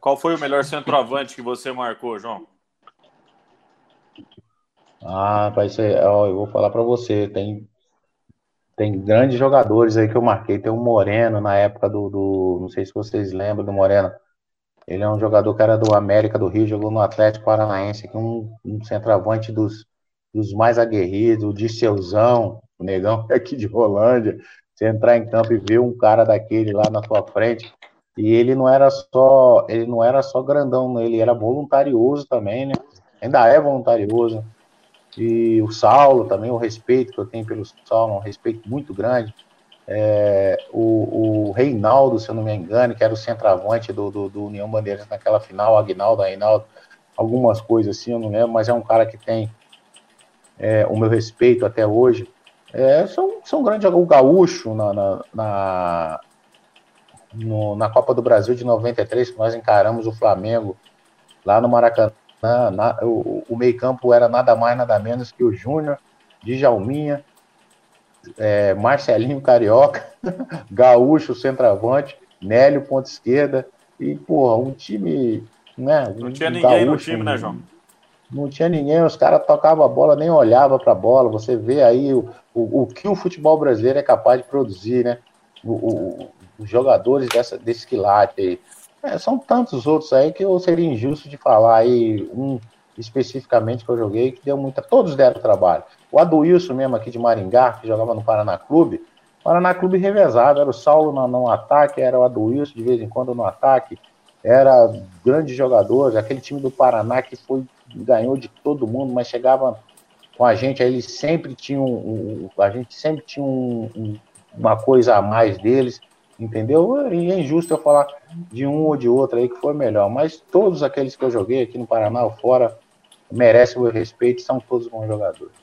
Qual foi o melhor centroavante que você marcou, João? Ah, vai ser. Ó, eu vou falar para você. Tem tem grandes jogadores aí que eu marquei. Tem o Moreno na época do, do, Não sei se vocês lembram do Moreno. Ele é um jogador que era do América do Rio, jogou no Atlético Paranaense, que é um, um centroavante dos, dos mais aguerridos, o Disseuzão, o negão aqui de Rolândia. Você entrar em campo e ver um cara daquele lá na tua frente. E ele não era só, ele não era só grandão, ele era voluntarioso também, né? Ainda é voluntarioso. E o Saulo também, o respeito que eu tenho pelo Saulo, um respeito muito grande. É, o, o, Reinaldo, se eu não me engano, que era o centroavante do, do, do União Bandeirantes naquela final, Agnaldo, Reinaldo, algumas coisas assim, eu não lembro, mas é um cara que tem é, o meu respeito até hoje. É, são, são grandes o Gaúcho na, na, na, no, na Copa do Brasil de 93, que nós encaramos o Flamengo lá no Maracanã na, na, o, o meio-campo era nada mais, nada menos que o Júnior, Djalminha, é, Marcelinho Carioca, Gaúcho, centroavante, Nélio, ponta esquerda, e, porra, um time. Né, não tinha ninguém Gaúcho, no time, né, João? Não tinha ninguém, os caras tocavam a bola, nem olhava para a bola. Você vê aí o, o, o, que o futebol brasileiro é capaz de produzir, né? O, os jogadores dessa, desse quilate aí. É, são tantos outros aí que eu seria injusto de falar aí um especificamente que eu joguei, que deu muita. Todos deram trabalho. O Aduilson mesmo aqui de Maringá, que jogava no Paraná Clube, Paraná Clube revezado, era o Saulo no, no ataque, era o Aduilson de vez em quando no ataque, era grande jogador, aquele time do Paraná que foi ganhou de todo mundo, mas chegava com a gente, aí eles sempre tinham, um, a gente sempre tinha um, uma coisa a mais deles entendeu? E é injusto eu falar de um ou de outro aí que foi melhor, mas todos aqueles que eu joguei aqui no Paraná ou fora merecem o meu respeito, são todos bons jogadores.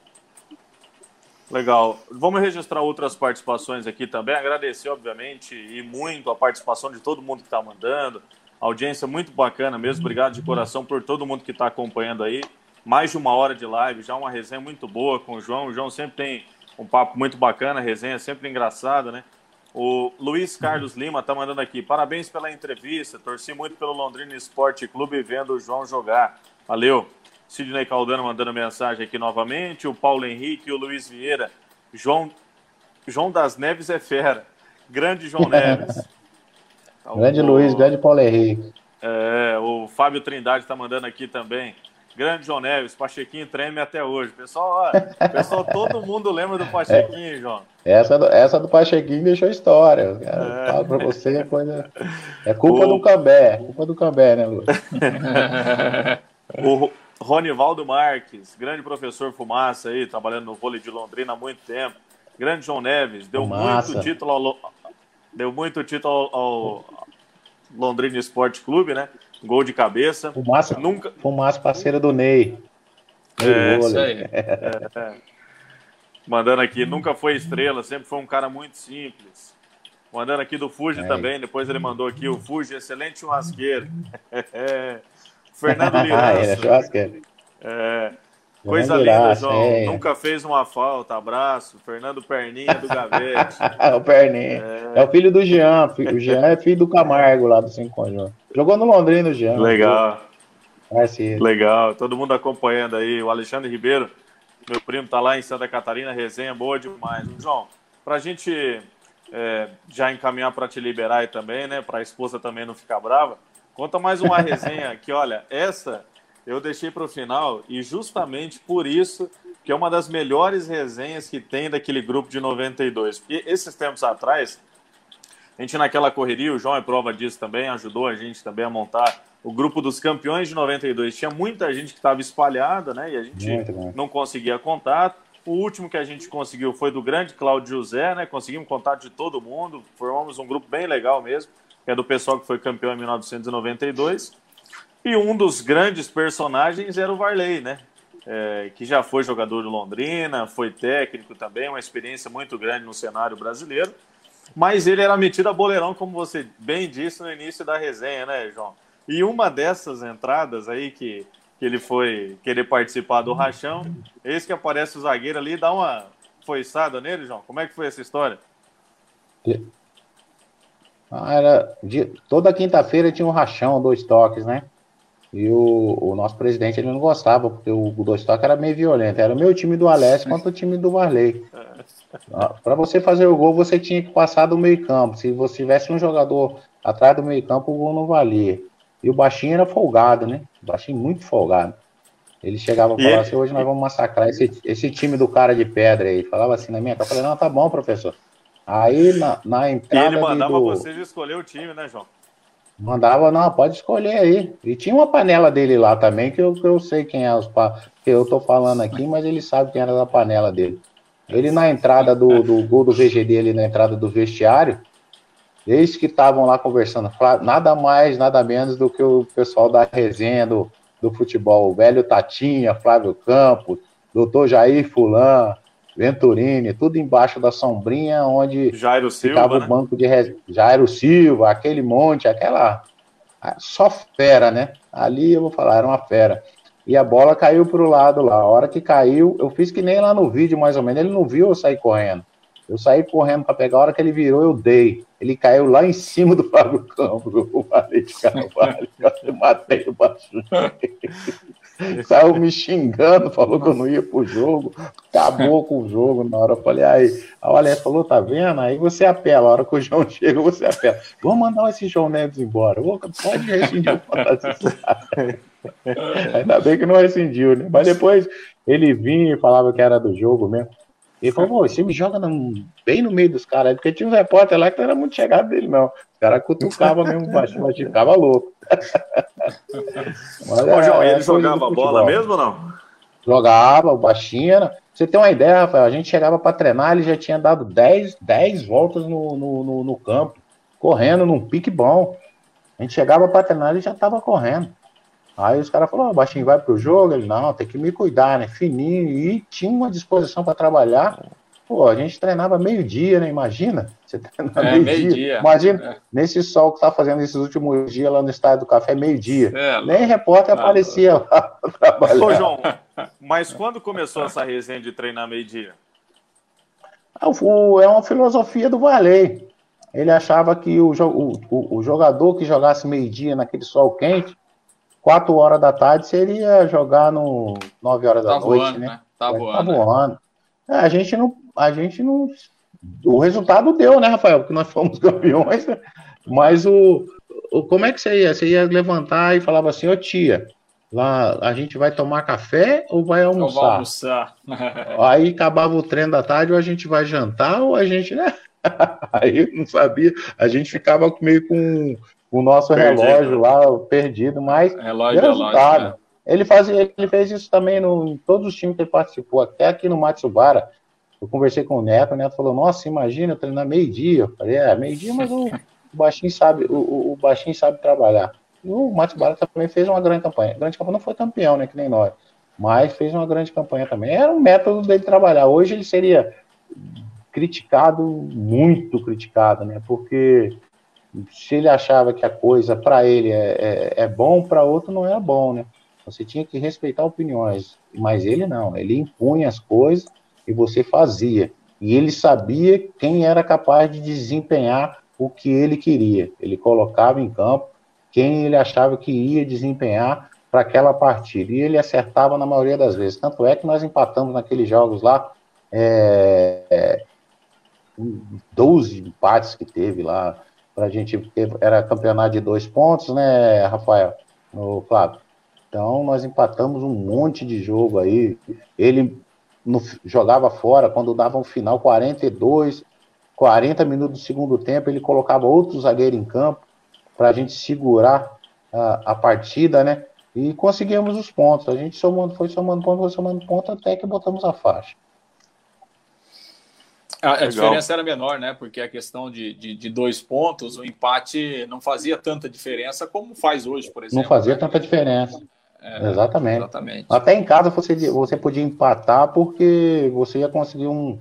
Legal. Vamos registrar outras participações aqui também. Agradecer, obviamente, e muito a participação de todo mundo que está mandando. Audiência muito bacana mesmo. Obrigado de coração por todo mundo que está acompanhando aí. Mais de uma hora de live, já uma resenha muito boa com o João. O João sempre tem um papo muito bacana, resenha sempre engraçada, né? O Luiz Carlos Lima está mandando aqui. Parabéns pela entrevista. Torci muito pelo Londrina Esporte Clube vendo o João jogar. Valeu. Sidney Caldano mandando mensagem aqui novamente. O Paulo Henrique e o Luiz Vieira. João, João das Neves é fera. Grande João Neves. grande o, Luiz, grande Paulo Henrique. É, o Fábio Trindade está mandando aqui também. Grande João Neves, Pachequinho treme até hoje. Pessoal, ó, pessoal todo mundo lembra do Pachequinho, é, João. Essa do, essa do Pachequinho deixou história. É. Falo pra você, é coisa. É culpa o... do Cambé, culpa do Cambé, né, Lu? o Ronivaldo Marques, grande professor Fumaça aí, trabalhando no vôlei de Londrina há muito tempo. Grande João Neves, deu Fumaça. muito título ao, deu muito título ao, ao Londrina Esporte Clube, né? Gol de cabeça. Fumaça, Nunca... Fumaça parceira do Ney. É, isso aí. É, é. Mandando aqui, nunca foi estrela, sempre foi um cara muito simples. Mandando aqui do Fuji é. também. Depois ele mandou aqui o Fuji, excelente churrasqueiro. Fernando Lirança. ah, é churrasqueiro. É, coisa linda, João. É. Nunca fez uma falta. Abraço. Fernando Perninha do Gavete. o Perninha. É... é... o filho do Jean. O Jean é filho do Camargo lá do Cinco Conjunto. Jogou no Londrina o Jean. Legal. Legal. Todo mundo acompanhando aí. O Alexandre Ribeiro, meu primo, tá lá em Santa Catarina. Resenha boa demais. João, pra gente é, já encaminhar para te liberar aí também, né? Para a esposa também não ficar brava. Conta mais uma resenha que, olha, essa eu deixei para o final e justamente por isso que é uma das melhores resenhas que tem daquele grupo de 92. Porque esses tempos atrás, a gente naquela correria, o João é prova disso também, ajudou a gente também a montar o grupo dos campeões de 92. Tinha muita gente que estava espalhada, né? E a gente não conseguia contato. O último que a gente conseguiu foi do grande Cláudio José, né? Conseguimos contato de todo mundo, formamos um grupo bem legal mesmo, que é do pessoal que foi campeão em 1992. E um dos grandes personagens era o Varley, né? É, que já foi jogador do Londrina, foi técnico também, uma experiência muito grande no cenário brasileiro. Mas ele era metido a boleirão, como você bem disse no início da resenha, né, João? E uma dessas entradas aí que que ele foi querer participar do rachão. Esse que aparece o zagueiro ali dá uma foiçada nele, João. Como é que foi essa história? Ah, era de, toda quinta-feira tinha um rachão, dois toques, né? E o, o, nosso presidente ele não gostava, porque o, o dois toques era meio violento. Era o meu time do Alessio contra o time do Varley. Para você fazer o gol, você tinha que passar do meio-campo. Se você tivesse um jogador atrás do meio-campo, o gol não valia. E o baixinho era folgado, né? O baixinho muito folgado. Ele chegava e falava assim, hoje nós vamos massacrar esse, esse time do cara de pedra aí. Falava assim na minha cara, eu falei, não, tá bom, professor. Aí na, na entrada. E ele mandava do... vocês escolher o time, né, João? Mandava, não, pode escolher aí. E tinha uma panela dele lá também, que eu, que eu sei quem é os pa... que eu tô falando aqui, mas ele sabe quem era da panela dele. Ele na entrada do, do gol do VGD, ali na entrada do vestiário, eles que estavam lá conversando, nada mais, nada menos do que o pessoal da resenha do, do futebol, o velho Tatinha, Flávio Campos, doutor Jair Fulan, Venturini, tudo embaixo da sombrinha onde Jairo Silva, ficava né? o banco de res... Jairo Silva, aquele monte, aquela só fera, né? Ali eu vou falar, era uma fera. E a bola caiu para o lado lá. A hora que caiu, eu fiz que nem lá no vídeo, mais ou menos. Ele não viu eu sair correndo. Eu saí correndo para pegar, a hora que ele virou, eu dei. Ele caiu lá em cima do Fábio Campos, o Valente de Carvalho. Eu matei o baixinho. Saiu me xingando, falou que eu não ia pro jogo, acabou com o jogo na hora. Eu falei, aí, a Alex falou, tá vendo? Aí você apela, a hora que o João chega, você apela. Vamos mandar esse João Neves embora. Pode rescindir o fantasista. Ainda bem que não rescindiu, né? Mas depois ele vinha e falava que era do jogo mesmo. Ele falou, pô, você me joga no, bem no meio dos caras, porque tinha um repórter lá que não era muito chegado dele, não. Os caras cutucavam mesmo baixinho, mas ficava louco. mas, Ô, João, é, ele jogava bola mesmo ou não? Jogava, o baixinho era. Você tem uma ideia, Rafael, a gente chegava para treinar, ele já tinha dado 10, 10 voltas no, no, no, no campo, correndo num pique bom. A gente chegava para treinar, ele já estava correndo. Aí os caras falaram, oh, baixinho vai pro jogo, ele, não, tem que me cuidar, né? Fininho, e tinha uma disposição para trabalhar. Pô, a gente treinava meio-dia, né? Imagina? Você treinar é, meio-dia. Meio dia. Imagina, é. nesse sol que tá fazendo esses últimos dias lá no estádio do café, meio-dia. É, Nem repórter ah, aparecia lá pra trabalhar. Ô, João, mas quando começou essa resenha de treinar meio-dia? É, é uma filosofia do Valei. Ele achava que o, o, o jogador que jogasse meio-dia naquele sol quente 4 horas da tarde seria jogar no 9 horas da tá noite, voando, né? né? Tá, é, voando, tá voando. É, a gente não. A gente não. O resultado deu, né, Rafael? Porque nós fomos campeões, né? Mas o, o. Como é que você ia? Você ia levantar e falava assim, ô tia, lá a gente vai tomar café ou vai almoçar? Ou almoçar. Aí acabava o treino da tarde, ou a gente vai jantar, ou a gente, né? Aí não sabia, a gente ficava meio com o nosso perdido. relógio lá perdido, mas relógio, resultado. Relógio, é. ele, fazia, ele fez isso também no, em todos os times que ele participou, até aqui no Matsubara. Eu conversei com o Neto, o Neto falou, nossa, imagina, eu treinar meio-dia. Eu falei, é, meio-dia, mas o, o, baixinho sabe, o, o, baixinho sabe trabalhar. E o Matsubara também fez uma grande campanha. grande campanha não foi campeão, né? Que nem nós. Mas fez uma grande campanha também. Era um método dele trabalhar. Hoje ele seria criticado, muito criticado, né? Porque se ele achava que a coisa para ele é, é, é bom, para outro não é bom, né? Você tinha que respeitar opiniões, mas ele não, ele impunha as coisas e você fazia. E ele sabia quem era capaz de desempenhar o que ele queria. Ele colocava em campo quem ele achava que ia desempenhar para aquela partida. E ele acertava na maioria das vezes. Tanto é que nós empatamos naqueles jogos lá, é, 12 empates que teve lá. Para a gente, era campeonato de dois pontos, né, Rafael? No Flávio. Então, nós empatamos um monte de jogo aí. Ele no, jogava fora, quando dava um final 42, 40 minutos do segundo tempo, ele colocava outro zagueiro em campo para a gente segurar a, a, partida, né? E conseguimos os pontos. A gente somando, foi somando ponto, foi somando ponto até que botamos a faixa. A, a diferença era menor, né? Porque a questão de, de, de, dois pontos, o empate não fazia tanta diferença como faz hoje, por exemplo. Não fazia né? tanta diferença. É, exatamente. exatamente. Até em casa você, você podia empatar porque você ia conseguir um,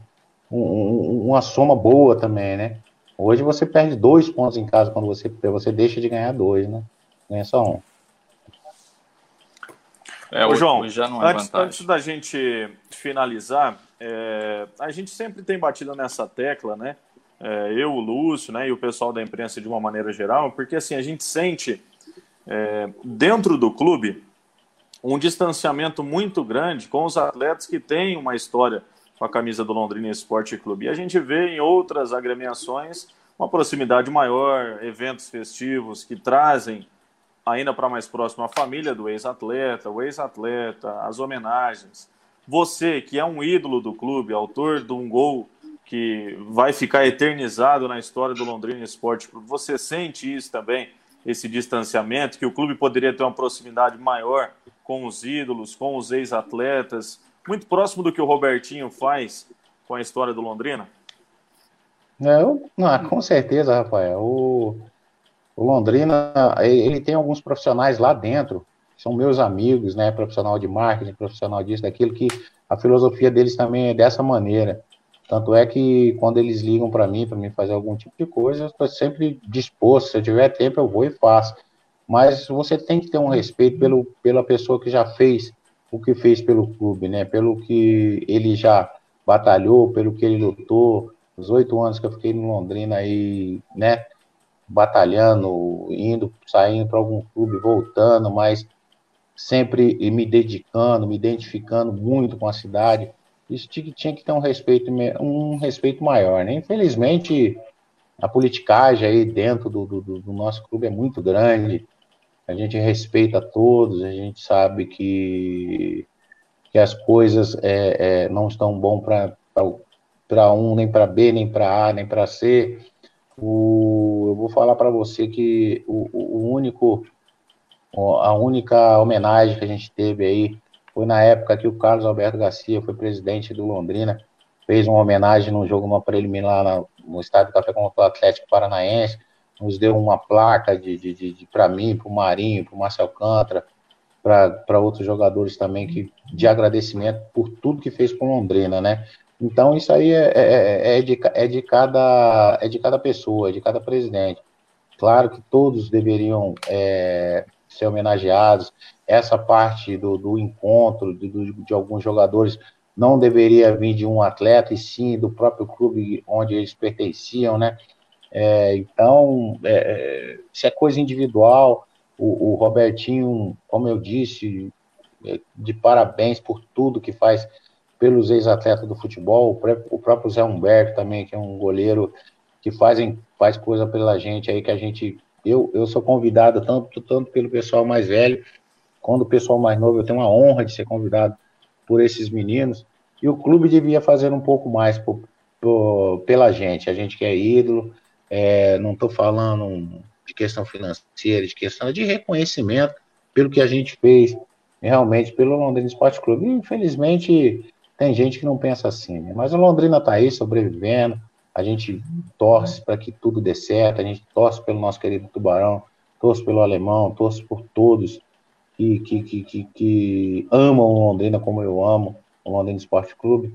um, uma soma boa também, né? Hoje você perde dois pontos em casa quando você, você deixa de ganhar dois, né? Ganha só um. É, Ô, João, é antes, antes, da gente finalizar, é, a gente sempre tem batido nessa tecla, né? É, eu, o Lúcio, né, e o pessoal da imprensa de uma maneira geral, porque assim a gente sente é, dentro do clube um distanciamento muito grande com os atletas que têm uma história com a camisa do Londrina Esporte Clube. E a gente vê em outras agremiações uma proximidade maior, eventos festivos que trazem ainda para mais próximo a família do ex-atleta, o ex-atleta, as homenagens. Você, que é um ídolo do clube, autor de um gol que vai ficar eternizado na história do Londrina Esporte Clube, você sente isso também, esse distanciamento, que o clube poderia ter uma proximidade maior com os ídolos, com os ex-atletas, muito próximo do que o Robertinho faz com a história do Londrina? É, eu, não, com certeza, Rafael. O, o Londrina, ele tem alguns profissionais lá dentro, são meus amigos, né? Profissional de marketing, profissional disso, daquilo, que a filosofia deles também é dessa maneira. Tanto é que quando eles ligam para mim, para mim fazer algum tipo de coisa, eu estou sempre disposto. Se eu tiver tempo, eu vou e faço. Mas você tem que ter um respeito pelo, pela pessoa que já fez o que fez pelo clube, né? Pelo que ele já batalhou, pelo que ele lutou, os oito anos que eu fiquei no Londrina aí, né? Batalhando, indo, saindo para algum clube, voltando, mas sempre me dedicando, me identificando muito com a cidade. Isso tinha, que ter um respeito, um respeito maior, né? Infelizmente, a politicagem aí dentro do, do, do nosso clube é muito grande a gente respeita todos, a gente sabe que, que as coisas é, é, não estão bom para um, nem para B, nem para A, nem para C. O, eu vou falar para você que o, o, único, a única homenagem que a gente teve aí foi na época que o Carlos Alberto Garcia foi presidente do Londrina, fez uma homenagem no jogo no preliminar no, no estádio Café contra o Atlético Paranaense nos deu uma placa de, de, de, de para mim, para o Marinho, para o Marcel Cantra, para outros jogadores também, que, de agradecimento por tudo que fez com Londrina, né? Então isso aí é, é, é, é, de, é, de cada, é de cada pessoa, é de cada presidente. Claro que todos deveriam é, ser homenageados. Essa parte do, do encontro de, de alguns jogadores não deveria vir de um atleta, e sim do próprio clube onde eles pertenciam, né? É, então, é, é, se é coisa individual, o, o, Robertinho, como eu disse, é, de parabéns por tudo que faz pelos ex-atletas do futebol, o próprio Zé Humberto também, que é um goleiro que fazem, faz coisa pela gente aí, que a gente. Eu, eu sou convidado tanto, tanto pelo pessoal mais velho, quanto o pessoal mais novo. Eu tenho uma honra de ser convidado por esses meninos. E o clube devia fazer um pouco mais por, por, pela gente. A gente que é ídolo, é, não estou falando de questão financeira, de questão de reconhecimento pelo que a gente fez realmente pelo Londrina Esporte Clube. Infelizmente, tem gente que não pensa assim, né? mas o Londrina está aí sobrevivendo. A gente torce para que tudo dê certo, a gente torce pelo nosso querido Tubarão, torce pelo Alemão, torce por todos que, que, que, que, que amam Londrina como eu amo, o Londrina Esporte Clube.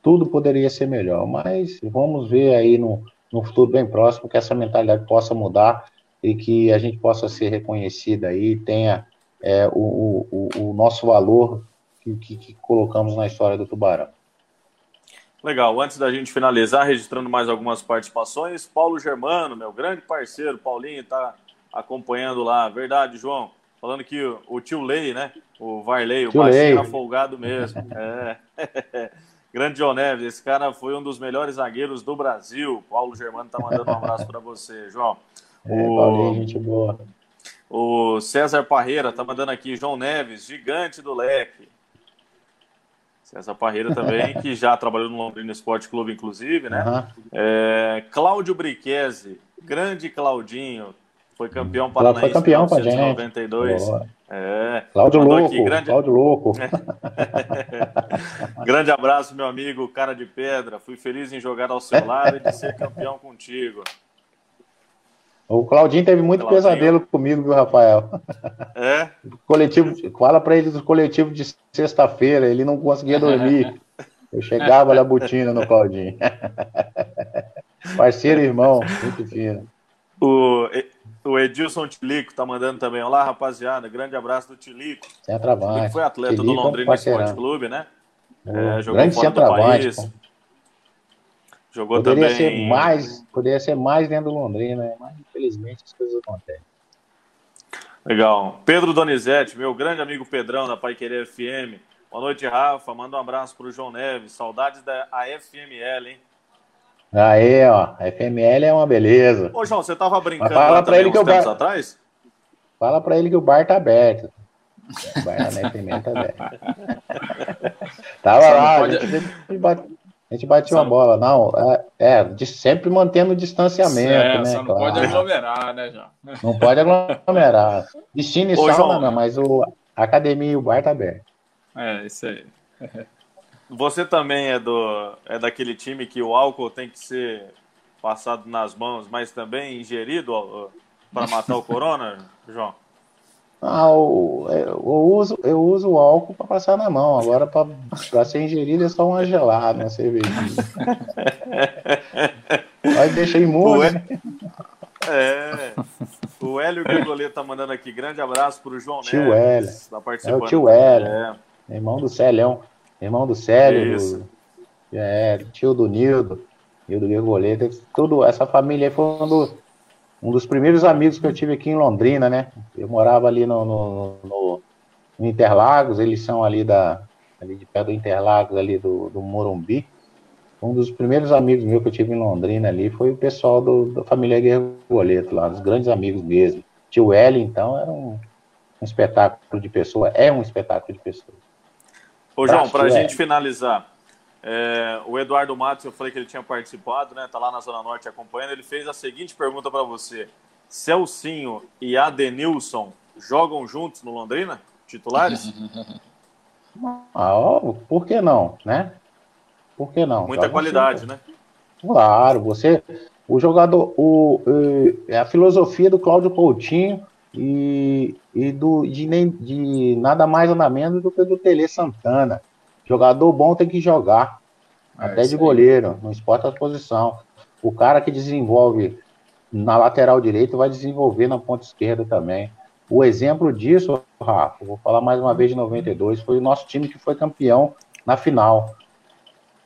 tudo poderia ser melhor, mas vamos ver aí no, no futuro bem próximo que essa mentalidade possa mudar e que a gente possa ser reconhecida aí, tenha é, o, o, o, nosso valor que, que, que colocamos na história do Tubarão. Legal, antes da gente finalizar, registrando mais algumas participações, Paulo Germano, meu grande parceiro, Paulinho, está acompanhando lá. Verdade, João. Falando que o, o tio Lei, né? O Varley, o baixinho tá folgado mesmo. é. Grande João Neves, esse cara foi um dos melhores zagueiros do Brasil. Paulo Germano tá mandando um abraço para você, João. É, o... Paulinho, gente boa. O César Parreira tá mandando aqui, João Neves, gigante do leque. César Parreira também, que já trabalhou no Londrina Esporte Clube, inclusive, né? Uhum. É, Cláudio Briquese, grande Claudinho, foi campeão paranaense foi campeão em 1992. É, Cláudio Louco, aqui, grande... Cláudio Louco. grande abraço, meu amigo, cara de pedra. Fui feliz em jogar ao seu lado e de ser campeão contigo. O Claudinho teve muito Claudinho. pesadelo comigo, viu, Rafael? É? Coletivo, fala para ele do coletivo de sexta-feira, ele não conseguia dormir. Eu chegava na botina no Claudinho. Parceiro irmão, muito fino. O, o Edilson Tilico tá mandando também. Olá, rapaziada. Grande abraço do Tilico. Centroavante. Foi atleta Tilico do Londrina Esporte Clube, né? É, jogou grande fora do país. Pô. Jogou poderia também. Ser mais, poderia ser mais dentro do Londrina, né? mas infelizmente as coisas acontecem. Legal. Pedro Donizete, meu grande amigo Pedrão da Pai Querer FM. Boa noite, Rafa. Manda um abraço para o João Neves. Saudades da AFML, hein? Aí, ó. A FML é uma beleza. Ô, João, você tava brincando Mas fala pra ele que o bar... atrás? Fala para ele que o bar tá aberto. O bar na FML tá aberto. Tava lá. Pode... A gente. A gente bate uma bola, não. É, é, de, sempre mantendo o distanciamento, é, né? Só não claro. pode aglomerar, né, João? Não pode aglomerar. Destino e Ô, sauna, João, não, mas o, a academia e o bar tá aberto. É, isso aí. Você também é do é daquele time que o álcool tem que ser passado nas mãos, mas também ingerido para matar o corona, João? Ah, eu, eu, uso, eu uso o álcool para passar na mão. Agora, para ser ingerido, é só uma gelada, uma cervejinha. Aí deixa imune. Né? É. O Hélio Gregoleta tá mandando aqui. Grande abraço para o João tio Neves. Hélio. Tá é o tio Hélio. É. Irmão do Célio. Irmão do Célio. Isso. É, tio do Nildo. Nildo Gregoleta. Tudo, essa família aí foi um dos um dos primeiros amigos que eu tive aqui em Londrina, né? Eu morava ali no, no, no, no Interlagos, eles são ali da ali de perto do Interlagos, ali do, do Morumbi. Um dos primeiros amigos meus que eu tive em Londrina ali foi o pessoal do, da família Guerreiro lá, dos grandes amigos mesmo. Tio L, então, era um, um espetáculo de pessoa, é um espetáculo de pessoa. Ô, João, para a gente finalizar, é, o Eduardo Matos, eu falei que ele tinha participado, né? Tá lá na Zona Norte acompanhando. Ele fez a seguinte pergunta para você: Celcinho e Adenilson jogam juntos no Londrina? Titulares? Ah, por que não, né? Por que não? Muita qualidade, né? Claro, você. O jogador. O, é a filosofia do Cláudio Coutinho e, e do, de, de nada mais nada menos do que do Tele Santana. Jogador bom tem que jogar. É até de goleiro, não importa a posição. O cara que desenvolve na lateral direita vai desenvolver na ponta esquerda também. O exemplo disso, Rafa, vou falar mais uma vez de 92, foi o nosso time que foi campeão na final.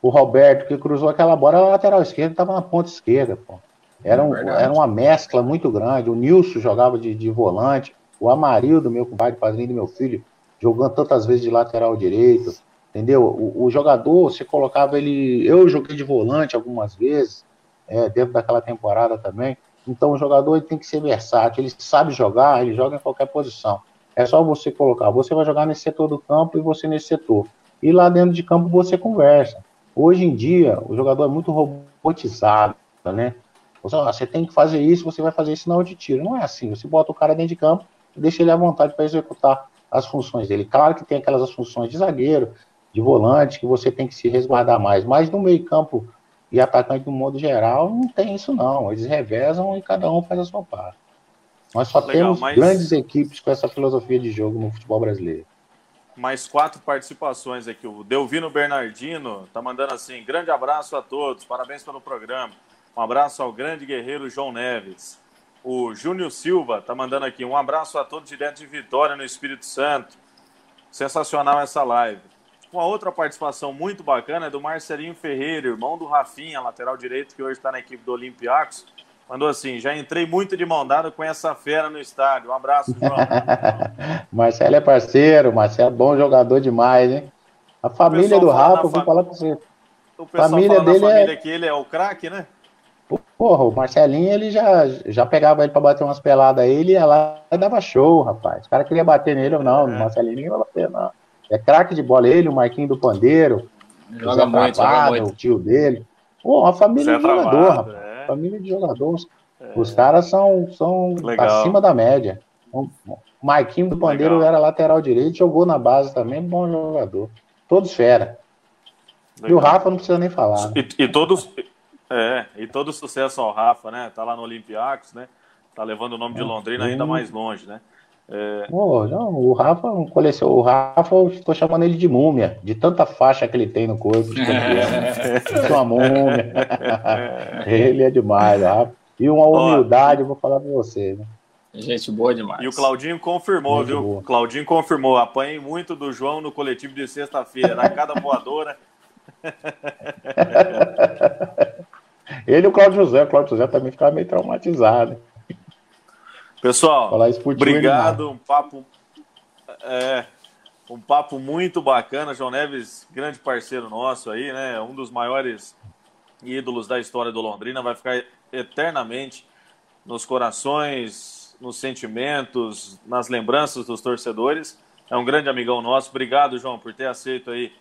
O Roberto, que cruzou aquela bola, na lateral esquerda, estava na ponta esquerda. Pô. Era, um, é era uma mescla muito grande. O Nilson jogava de, de volante, o Amarildo, meu compadre, padrinho do meu filho, jogando tantas vezes de lateral direito. Entendeu? O, o, jogador, você colocava ele. Eu joguei de volante algumas vezes, é, dentro daquela temporada também. Então o jogador tem que ser versátil, ele sabe jogar, ele joga em qualquer posição. É só você colocar, você vai jogar nesse setor do campo e você nesse setor. E lá dentro de campo você conversa. Hoje em dia, o jogador é muito robotizado, né? Você, você tem que fazer isso, você vai fazer isso, não de tiro. Não é assim. Você bota o cara dentro de campo e deixa ele à vontade para executar as funções dele. Claro que tem aquelas funções de zagueiro, de volante, que você tem que se resguardar mais. Mas no meio-campo e atacante, no modo geral, não tem isso, não. Eles revezam e cada um faz a sua parte. Nós só Legal, temos mas... grandes equipes com essa filosofia de jogo no futebol brasileiro. mais quatro participações aqui. O Delvino Bernardino tá mandando assim: grande abraço a todos, parabéns pelo programa. Um abraço ao grande guerreiro João Neves. O Júnior Silva tá mandando aqui: um abraço a todos direto de Vitória, no Espírito Santo. Sensacional essa live. Uma outra participação muito bacana é do Marcelinho Ferreira, irmão do Rafinha, lateral direito, que hoje está na equipe do Olympiacos. Mandou assim: já entrei muito de mão dada com essa fera no estádio. Um abraço, João. Marcelo é parceiro, Marcelo é bom jogador demais, hein? A família do Rafa, eu vou falar pra você. O pessoal família fala dele família é... que ele é o craque, né? Porra, o Marcelinho, ele já, já pegava ele pra bater umas peladas aí, ele ia lá e dava show, rapaz. O cara queria bater nele ou não, é. o Marcelinho ninguém vai bater, não. É craque de bola, ele, o Marquinho do Pandeiro, joga muito, Travado, joga o tio dele. Pô, uma família de jogador, rapaz. É. Família de jogadores. É. Os caras são, são acima da média. O Marquinho do Pandeiro Legal. era lateral direito, jogou na base também, bom jogador. Todos fera. Legal. E o Rafa não precisa nem falar. Né? E, e, todos. É, e todo sucesso ao Rafa, né? Tá lá no Olympiacos, né? Tá levando o nome de Londrina ainda mais longe, né? É... Oh, não, o Rafa, colecion... o Rafa, eu estou chamando ele de múmia, de tanta faixa que ele tem no corpo. De é uma múmia. ele é demais, Rafa. E uma humildade, eu vou falar para você, né? Gente boa demais. E o Claudinho confirmou, Muito viu? Boa. Claudinho confirmou. Apanhei muito do João no coletivo de sexta-feira, na cada voadora. ele e o Claudio José. O Claudio José também ficava meio traumatizado. Pessoal, obrigado. Um papo, é, um papo muito bacana. João Neves, grande parceiro nosso aí, né? Um dos maiores ídolos da história do Londrina. Vai ficar eternamente nos corações, nos sentimentos, nas lembranças dos torcedores. É um grande amigão nosso. Obrigado, João, por ter aceito aí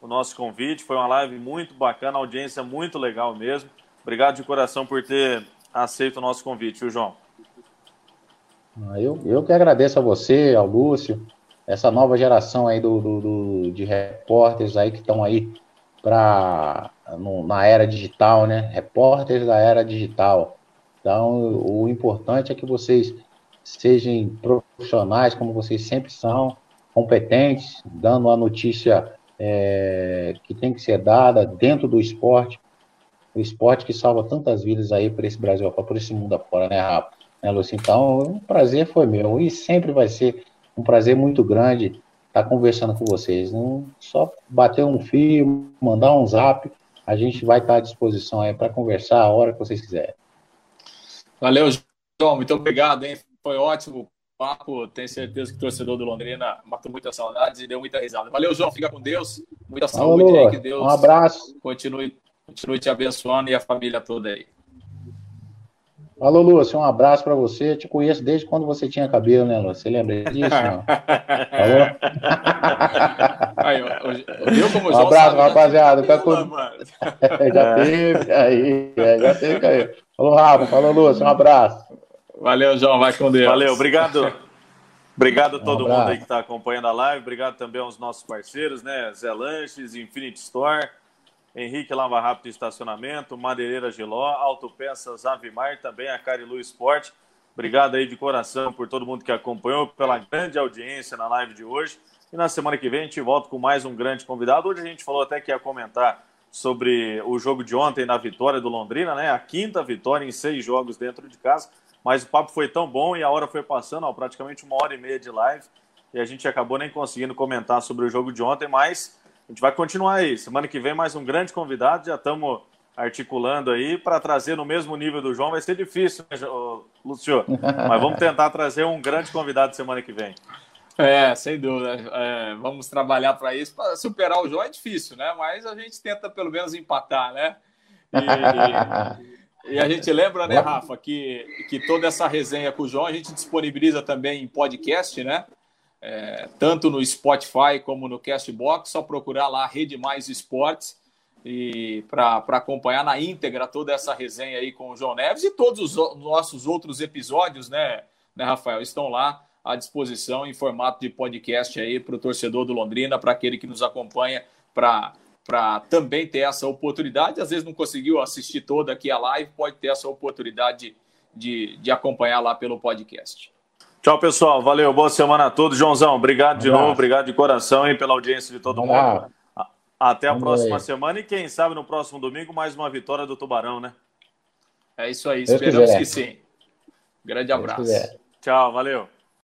o nosso convite. Foi uma live muito bacana, audiência muito legal mesmo. Obrigado de coração por ter aceito o nosso convite, viu, João? Ah, eu, eu que agradeço a você, ao Lúcio, essa nova geração aí do, do, do de repórteres aí que estão aí para na era digital, né? Repórteres da era digital. Então, o importante é que vocês sejam profissionais, como vocês sempre são, competentes, dando a notícia é, que tem que ser dada dentro do esporte, o esporte que salva tantas vidas aí para esse Brasil, para esse mundo afora, né, Rafa? Né, Lúcia? Então, o prazer foi meu e sempre vai ser um prazer muito grande estar conversando com vocês. Não só bater um fio, mandar um zap, a gente vai estar à disposição aí para conversar a hora que vocês quiserem. Valeu, João, muito obrigado, hein? Foi ótimo o papo. Tenho certeza que o torcedor do Londrina matou muitas saudades e deu muita risada. Valeu, João, fica com Deus. Muita saúde Alô, aí, que Deus um abraço. Continue, continue te abençoando e a família toda aí. Alô, Lúcio, um abraço para você. Eu te conheço desde quando você tinha cabelo, né, Lúcio? Você lembra disso? Não? Falou? Aí, eu, como um abraço, sabe, rapaziada. Tá já teve aí, é, já teve aí. Falou, Rafa. Falou, Lúcio. Um abraço. Valeu, João. Vai com Deus. Valeu, obrigado. Obrigado a todo um mundo aí que está acompanhando a live. Obrigado também aos nossos parceiros, né? Zé Lanches, Infinity Store. Henrique Lava Rápido Estacionamento, Madeireira Giló, Autopeças Avimar, também a Carilu Esporte. Obrigado aí de coração por todo mundo que acompanhou, pela grande audiência na live de hoje. E na semana que vem a gente volta com mais um grande convidado. Hoje a gente falou até que ia comentar sobre o jogo de ontem na vitória do Londrina, né? A quinta vitória em seis jogos dentro de casa. Mas o papo foi tão bom e a hora foi passando, ó, praticamente uma hora e meia de live. E a gente acabou nem conseguindo comentar sobre o jogo de ontem, mas a gente vai continuar aí. Semana que vem, mais um grande convidado. Já estamos articulando aí para trazer no mesmo nível do João. Vai ser difícil, né, Lúcio? Mas vamos tentar trazer um grande convidado semana que vem. É, sem dúvida. É, vamos trabalhar para isso. Para superar o João é difícil, né? Mas a gente tenta pelo menos empatar, né? E, e a gente lembra, né, Rafa, que, que toda essa resenha com o João a gente disponibiliza também em podcast, né? É, tanto no Spotify como no Castbox, só procurar lá Rede Mais Esportes e para acompanhar na íntegra toda essa resenha aí com o João Neves e todos os nossos outros episódios, né, né Rafael, estão lá à disposição em formato de podcast aí para o torcedor do Londrina, para aquele que nos acompanha, para para também ter essa oportunidade. Às vezes não conseguiu assistir toda aqui a live, pode ter essa oportunidade de, de acompanhar lá pelo podcast. Tchau, pessoal. Valeu. Boa semana a todos. Joãozão, obrigado um de novo. Obrigado de coração e pela audiência de todo mundo. Até a Vamos próxima aí. semana e quem sabe no próximo domingo mais uma vitória do Tubarão, né? É isso aí. Esperamos que sim. Grande abraço. Tchau, valeu.